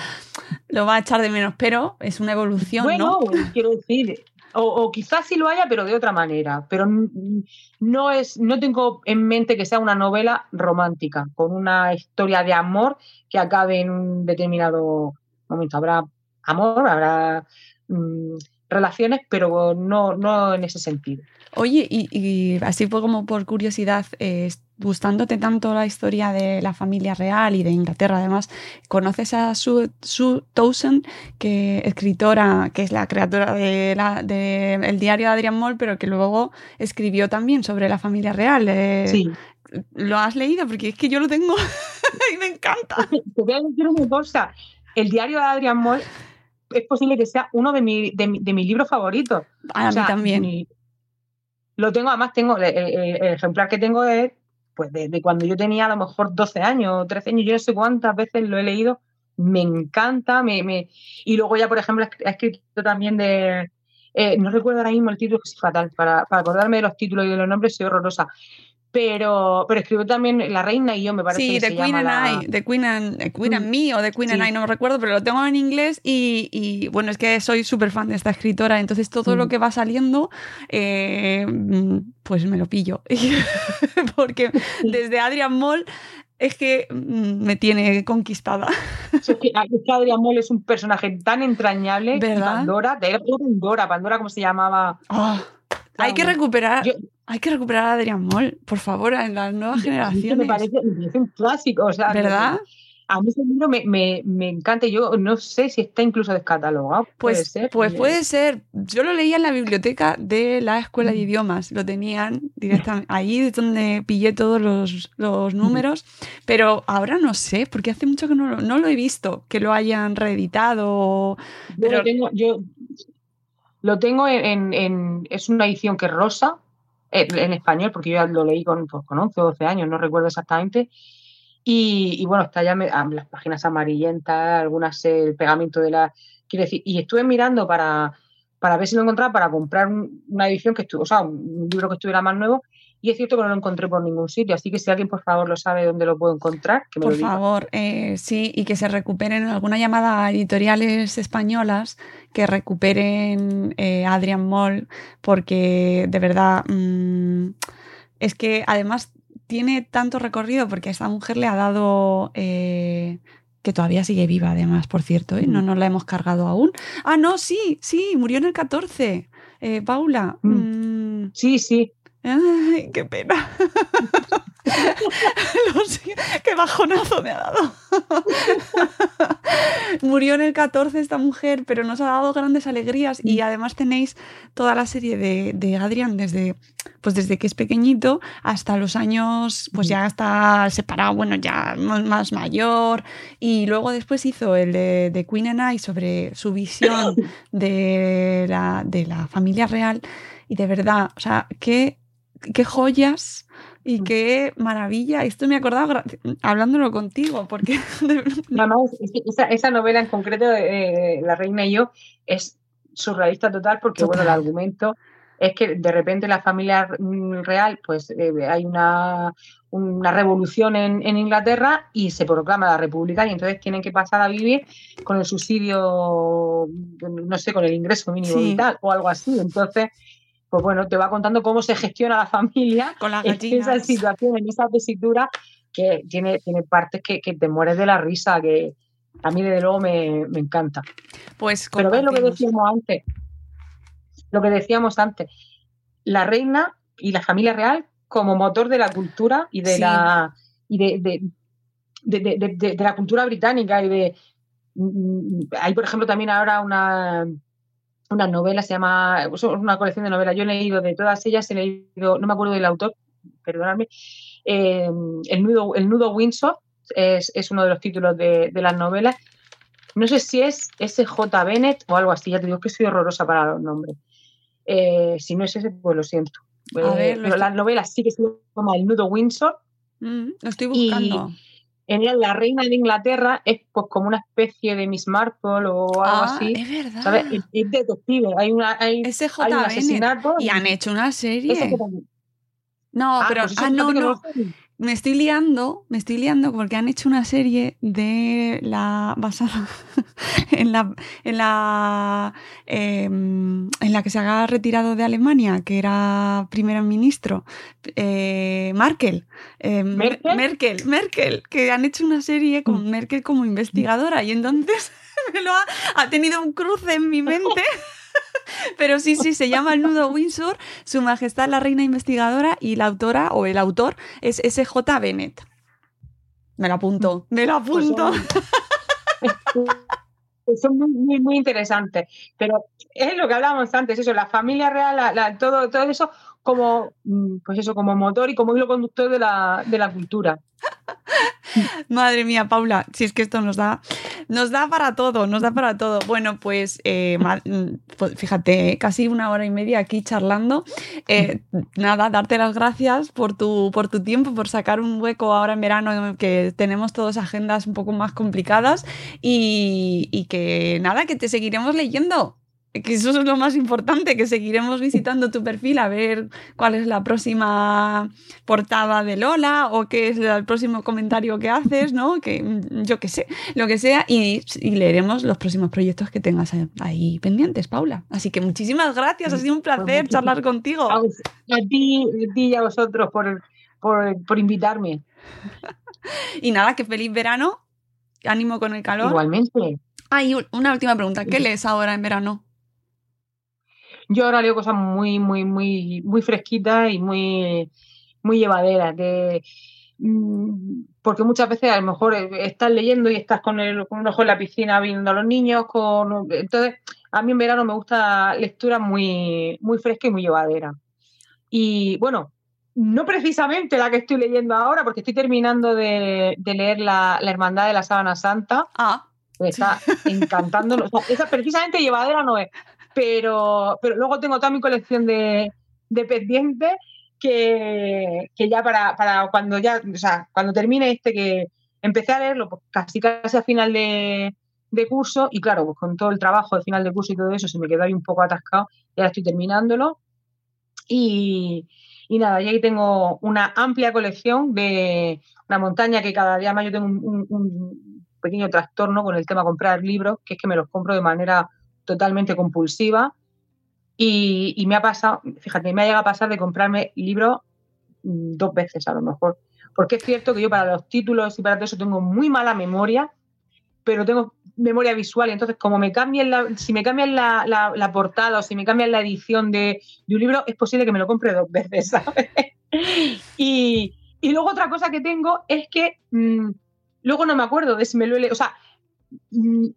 Speaker 4: lo va a echar de menos, pero es una evolución,
Speaker 5: bueno, quiero decir, o, quizás sí lo haya, pero de otra manera. Pero no es, no tengo en mente que sea una novela romántica, con una historia de amor que acabe en un determinado momento. Habrá amor, habrá mm, relaciones, pero no, no en ese sentido.
Speaker 4: Oye, y, así fue como por curiosidad, eh, gustándote tanto la historia de la familia real y de Inglaterra, además, ¿conoces a Sue, Towson, que escritora, que es la creadora del de el diario de Adrian Moll, pero que luego escribió también sobre la familia real? Eh,
Speaker 5: sí.
Speaker 4: ¿Lo has leído? Porque es que yo lo tengo y me encanta.
Speaker 5: Te voy a decir una cosa. El diario de Adrian Moll es posible que sea uno de, mi, de, de mis libros favoritos.
Speaker 4: A mí también.
Speaker 5: lo tengo, además tengo, el, ejemplar que tengo es pues de, cuando yo tenía a lo mejor 12 años, 13 años, yo no sé cuántas veces lo he leído, me encanta, me, me... y luego ya, por ejemplo, he escrito también de, eh, no recuerdo ahora mismo el título, que es fatal, para, para, acordarme de los títulos y de los nombres soy horrorosa, pero, pero escribió también La Reina y yo, me parece.
Speaker 4: Sí,
Speaker 5: The,
Speaker 4: Queen and I, The Queen and, Queen and. Me o The Queen and I, no me recuerdo, pero lo tengo en inglés y, y bueno, es que soy súper fan de esta escritora, entonces todo lo que va saliendo, eh, pues me lo pillo. Porque desde Adrian Moll es que mm, me tiene conquistada.
Speaker 5: Es que, Adrian Moll es un personaje tan entrañable.
Speaker 4: ¿Verdad?
Speaker 5: Pandora, de Pandora, Pandora, ¿cómo se llamaba?
Speaker 4: Ah. Hay que recuperar, hay que recuperar a Adrián Moll, por favor, en las nuevas generaciones.
Speaker 5: Me parece, un clásico, o sea,
Speaker 4: ¿verdad?
Speaker 5: A mí ese libro me, me, me, encanta. Yo no sé si está incluso descatalogado.
Speaker 4: Pues,
Speaker 5: puede ser.
Speaker 4: Pues puede ser. Yo lo leía en la biblioteca de la Escuela de. Idiomas. Lo tenían directamente. Ahí es donde pillé todos los, los números. Pero ahora no sé, porque hace mucho que no, no lo he visto, que lo hayan reeditado.
Speaker 5: Yo pero... tengo, yo lo tengo en, es una edición que es rosa, en, español, porque yo ya lo leí con, pues, con 11 o 12 años, no recuerdo exactamente. Y, bueno, está ya las páginas amarillentas, algunas el pegamento de la... Quiero decir, y estuve mirando para, para ver si lo encontraba, para comprar una edición que estuvo, o sea, un libro que estuviera más nuevo, y es cierto que no lo encontré por ningún sitio, así que si alguien por favor lo sabe dónde lo puedo encontrar, que me
Speaker 4: por
Speaker 5: lo diga.
Speaker 4: favor, eh, sí, y que se recuperen alguna llamada a editoriales españolas que recuperen eh, Adrian Moll, porque de verdad mm, es que además tiene tanto recorrido porque a esta mujer le ha dado... Eh, que todavía sigue viva además, por cierto, no mm. nos la hemos cargado aún. Ah, no, sí, sí, murió en el 14. Paula.
Speaker 5: Mm. Sí, sí,
Speaker 4: Ay, qué pena. qué bajonazo me ha dado. Murió en el 14 esta mujer, pero nos ha dado grandes alegrías y además tenéis toda la serie de, de Adrián desde, pues desde que es pequeñito hasta los años, pues ya está separado, bueno, ya más mayor. Y luego después hizo el de, de Queen and I sobre su visión de la, de la familia real. Y de verdad, o sea, qué, qué joyas y qué maravilla. Esto me he acordado hablándolo contigo, porque...
Speaker 5: esa, esa, novela en concreto, eh, La Reina y yo, es surrealista total porque, bueno, el argumento es que de repente la familia real, pues eh, hay una, una revolución en, en, Inglaterra y se proclama la república y entonces tienen que pasar a vivir con el subsidio, no sé, con el ingreso mínimo vital o algo así. Entonces, pues bueno, te va contando cómo se gestiona la familia
Speaker 4: con las
Speaker 5: en esa situación, en esa tesitura que tiene, tiene partes que, que, te mueres de la risa, que a mí desde luego me, me encanta.
Speaker 4: Pues
Speaker 5: Pero ves lo que decíamos antes, lo que decíamos antes, la reina y la familia real como motor de la cultura y de
Speaker 4: Sí.
Speaker 5: la y de, de, de- la cultura británica y de mm, hay por ejemplo también ahora una una novela se llama es una colección de novelas yo he leído de todas ellas he leído no me acuerdo del autor perdonadme eh, el nudo el nudo Windsor es, es uno de los títulos de, de las novelas no sé si es S.J. Bennett o algo así ya te digo que soy horrorosa para los nombres eh, si no es ese, pues lo siento.
Speaker 4: A
Speaker 5: Eh,
Speaker 4: ver, lo
Speaker 5: pero
Speaker 4: estoy-
Speaker 5: la novela sí que se llama El Nudo Windsor.
Speaker 4: Mm, lo estoy
Speaker 5: Y
Speaker 4: buscando.
Speaker 5: En ella la reina de Inglaterra es pues como una especie de Miss Marple o algo
Speaker 4: Ah,
Speaker 5: así.
Speaker 4: es verdad.
Speaker 5: ¿sabes? Es, es detective. Hay, una, hay,
Speaker 4: SJ
Speaker 5: hay un asesinato.
Speaker 4: Y han hecho una serie. No,
Speaker 5: Ah,
Speaker 4: pero
Speaker 5: pues
Speaker 4: ah, no
Speaker 5: no.
Speaker 4: Me estoy liando, me estoy liando porque han hecho una serie de la basada en la en la em, en la que se ha retirado de Alemania, que era primer ministro, eh, Merkel, em,
Speaker 5: ¿Merkel?
Speaker 4: Merkel, Merkel, que han hecho una serie con Merkel como investigadora y entonces me lo ha, ha tenido un cruce en mi mente. Pero sí, sí, se llama El Nudo Windsor, Su Majestad la Reina Investigadora y la autora o el autor es S.J. Bennett. Me lo apunto, me lo apunto.
Speaker 5: son, pues son muy, muy, muy interesantes. Pero es lo que hablábamos antes, eso, la familia real, la- la- todo, todo eso como, mm, pues eso, como motor y como hilo conductor de la, de la cultura.
Speaker 4: Madre mía, Paula, si es que esto nos da, nos da para todo, nos da para todo. Bueno, pues, eh, pues fíjate, casi una hora y media aquí charlando. Eh, nada, darte las gracias por tu, por tu tiempo, por sacar un hueco ahora en verano que tenemos todas agendas un poco más complicadas y que nada, que te seguiremos leyendo. Que eso es lo más importante, que seguiremos visitando tu perfil a ver cuál es la próxima portada de Lola o qué es el próximo comentario que haces, ¿no? Que mm, yo qué sé, lo que sea, y, y leeremos los próximos proyectos que tengas ahí pendientes, Paula. Así que muchísimas gracias, ha sido un placer charlar contigo.
Speaker 5: A, ti, a ti y a vosotros por, por, por invitarme.
Speaker 4: Y nada, que feliz verano, ánimo con el calor.
Speaker 5: Igualmente.
Speaker 4: Ah, y un- una última pregunta, ¿qué lees ahora en verano?
Speaker 5: Yo ahora leo cosas muy, muy, muy, muy fresquitas y muy, muy llevaderas. De, mm, porque muchas veces a lo mejor estás leyendo y estás con, el, con un ojo en la piscina viendo a los niños. Con, entonces, a mí en verano me gusta lectura muy, muy fresca y muy llevadera. Y bueno, no precisamente la que estoy leyendo ahora, porque estoy terminando de, de leer la, la Hermandad de la Sábana Santa.
Speaker 4: Ah.
Speaker 5: Me está encantando. O sea, esa precisamente llevadera no es. Pero, pero luego tengo toda mi colección de, de pendientes que, que ya para, para cuando ya, o sea, cuando termine este que empecé a leerlo pues casi casi a final de, de curso y claro, pues con todo el trabajo de final de curso y todo eso se me quedó ahí un poco atascado y ahora estoy terminándolo. Y, y nada, y ahí tengo una amplia colección de una montaña que cada día más yo tengo un, un- un pequeño trastorno con el tema de comprar libros, que es que me los compro de manera totalmente compulsiva. Y, me ha pasado, fíjate, me ha llegado a pasar de comprarme libros mm, dos veces a lo mejor. Porque es cierto que yo para los títulos y para todo eso tengo muy mala memoria, pero tengo memoria visual. y Entonces, como me cambien la, si me cambian la, portada o si me cambian la edición de, un libro, es posible que me lo compre dos veces. Y, Y luego otra cosa que tengo es que mmm, luego no me acuerdo de si me lo he. O sea, mmm,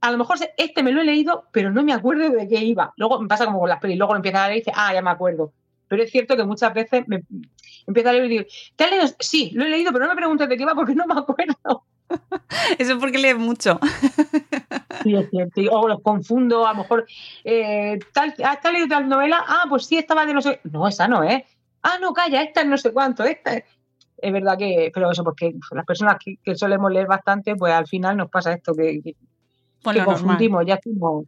Speaker 5: a lo mejor este me lo he leído, pero no me acuerdo de qué iba. Luego me pasa como con las pelis, luego lo empiezas a leer y dices, ah, ya me acuerdo. Pero es cierto que muchas veces me empiezo a leer y digo, ¿te has leído? Sí, lo he leído, pero no me preguntes de qué iba porque no me acuerdo.
Speaker 4: Eso es porque lees mucho.
Speaker 5: Sí, es cierto. O los confundo, a lo mejor, eh, tal, ¿has leído tal novela? Ah, pues sí, estaba de no sé. No, esa no es. Ah, no, calla, esta es no sé cuánto, esta es. Es verdad que, pero eso, porque las personas que, que solemos leer bastante, pues al final nos pasa esto, que, que,
Speaker 4: Pues
Speaker 5: que confundimos, ya estamos.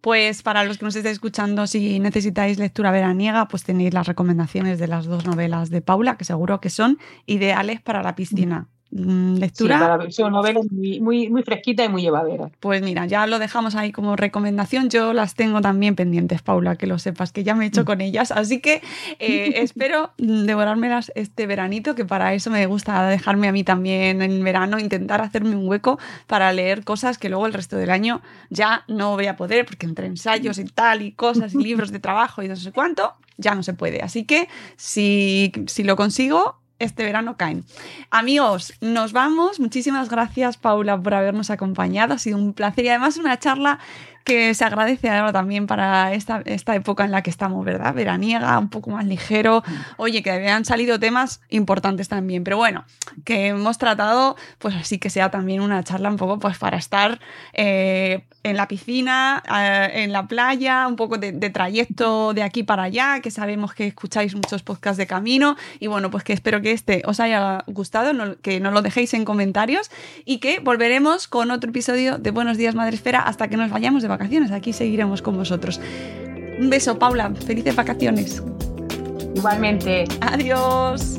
Speaker 4: Pues para los que nos estéis escuchando, si necesitáis lectura veraniega, pues tenéis las recomendaciones de las dos novelas de Paula, que seguro que son ideales para la piscina. Mm, Lectura.
Speaker 5: Sí, para- son novelas muy, muy, muy fresquitas y muy llevaderas.
Speaker 4: Pues mira, ya lo dejamos ahí como recomendación. Yo las tengo también pendientes, Paula, que lo sepas, que ya me he hecho con ellas. Así que eh, espero devorármelas este veranito, que para eso me gusta dejarme a mí también en verano, intentar hacerme un hueco para leer cosas que luego el resto del año ya no voy a poder, porque entre ensayos y tal, y cosas, y libros de trabajo y no sé cuánto, ya no se puede. Así que si, si lo consigo, este verano caen. Amigos, nos vamos. Muchísimas gracias, Paula, por habernos acompañado. Ha sido un placer y además una charla que se agradece ahora también para esta, esta época en la que estamos, ¿verdad? Veraniega, un poco más ligero. Oye, que han salido temas importantes también, pero bueno, que hemos tratado, pues así que sea también una charla un poco pues para estar eh, en la piscina, eh, en la playa, un poco de, de trayecto de aquí para allá, que sabemos que escucháis muchos podcasts de camino y bueno, pues que espero que este os haya gustado, no- que nos lo dejéis en comentarios y que volveremos con otro episodio de Buenos Días Madre Esfera hasta que nos vayamos de vacaciones. Aquí seguiremos con vosotros. Un beso, Paula. Felices vacaciones.
Speaker 5: Igualmente.
Speaker 4: Adiós.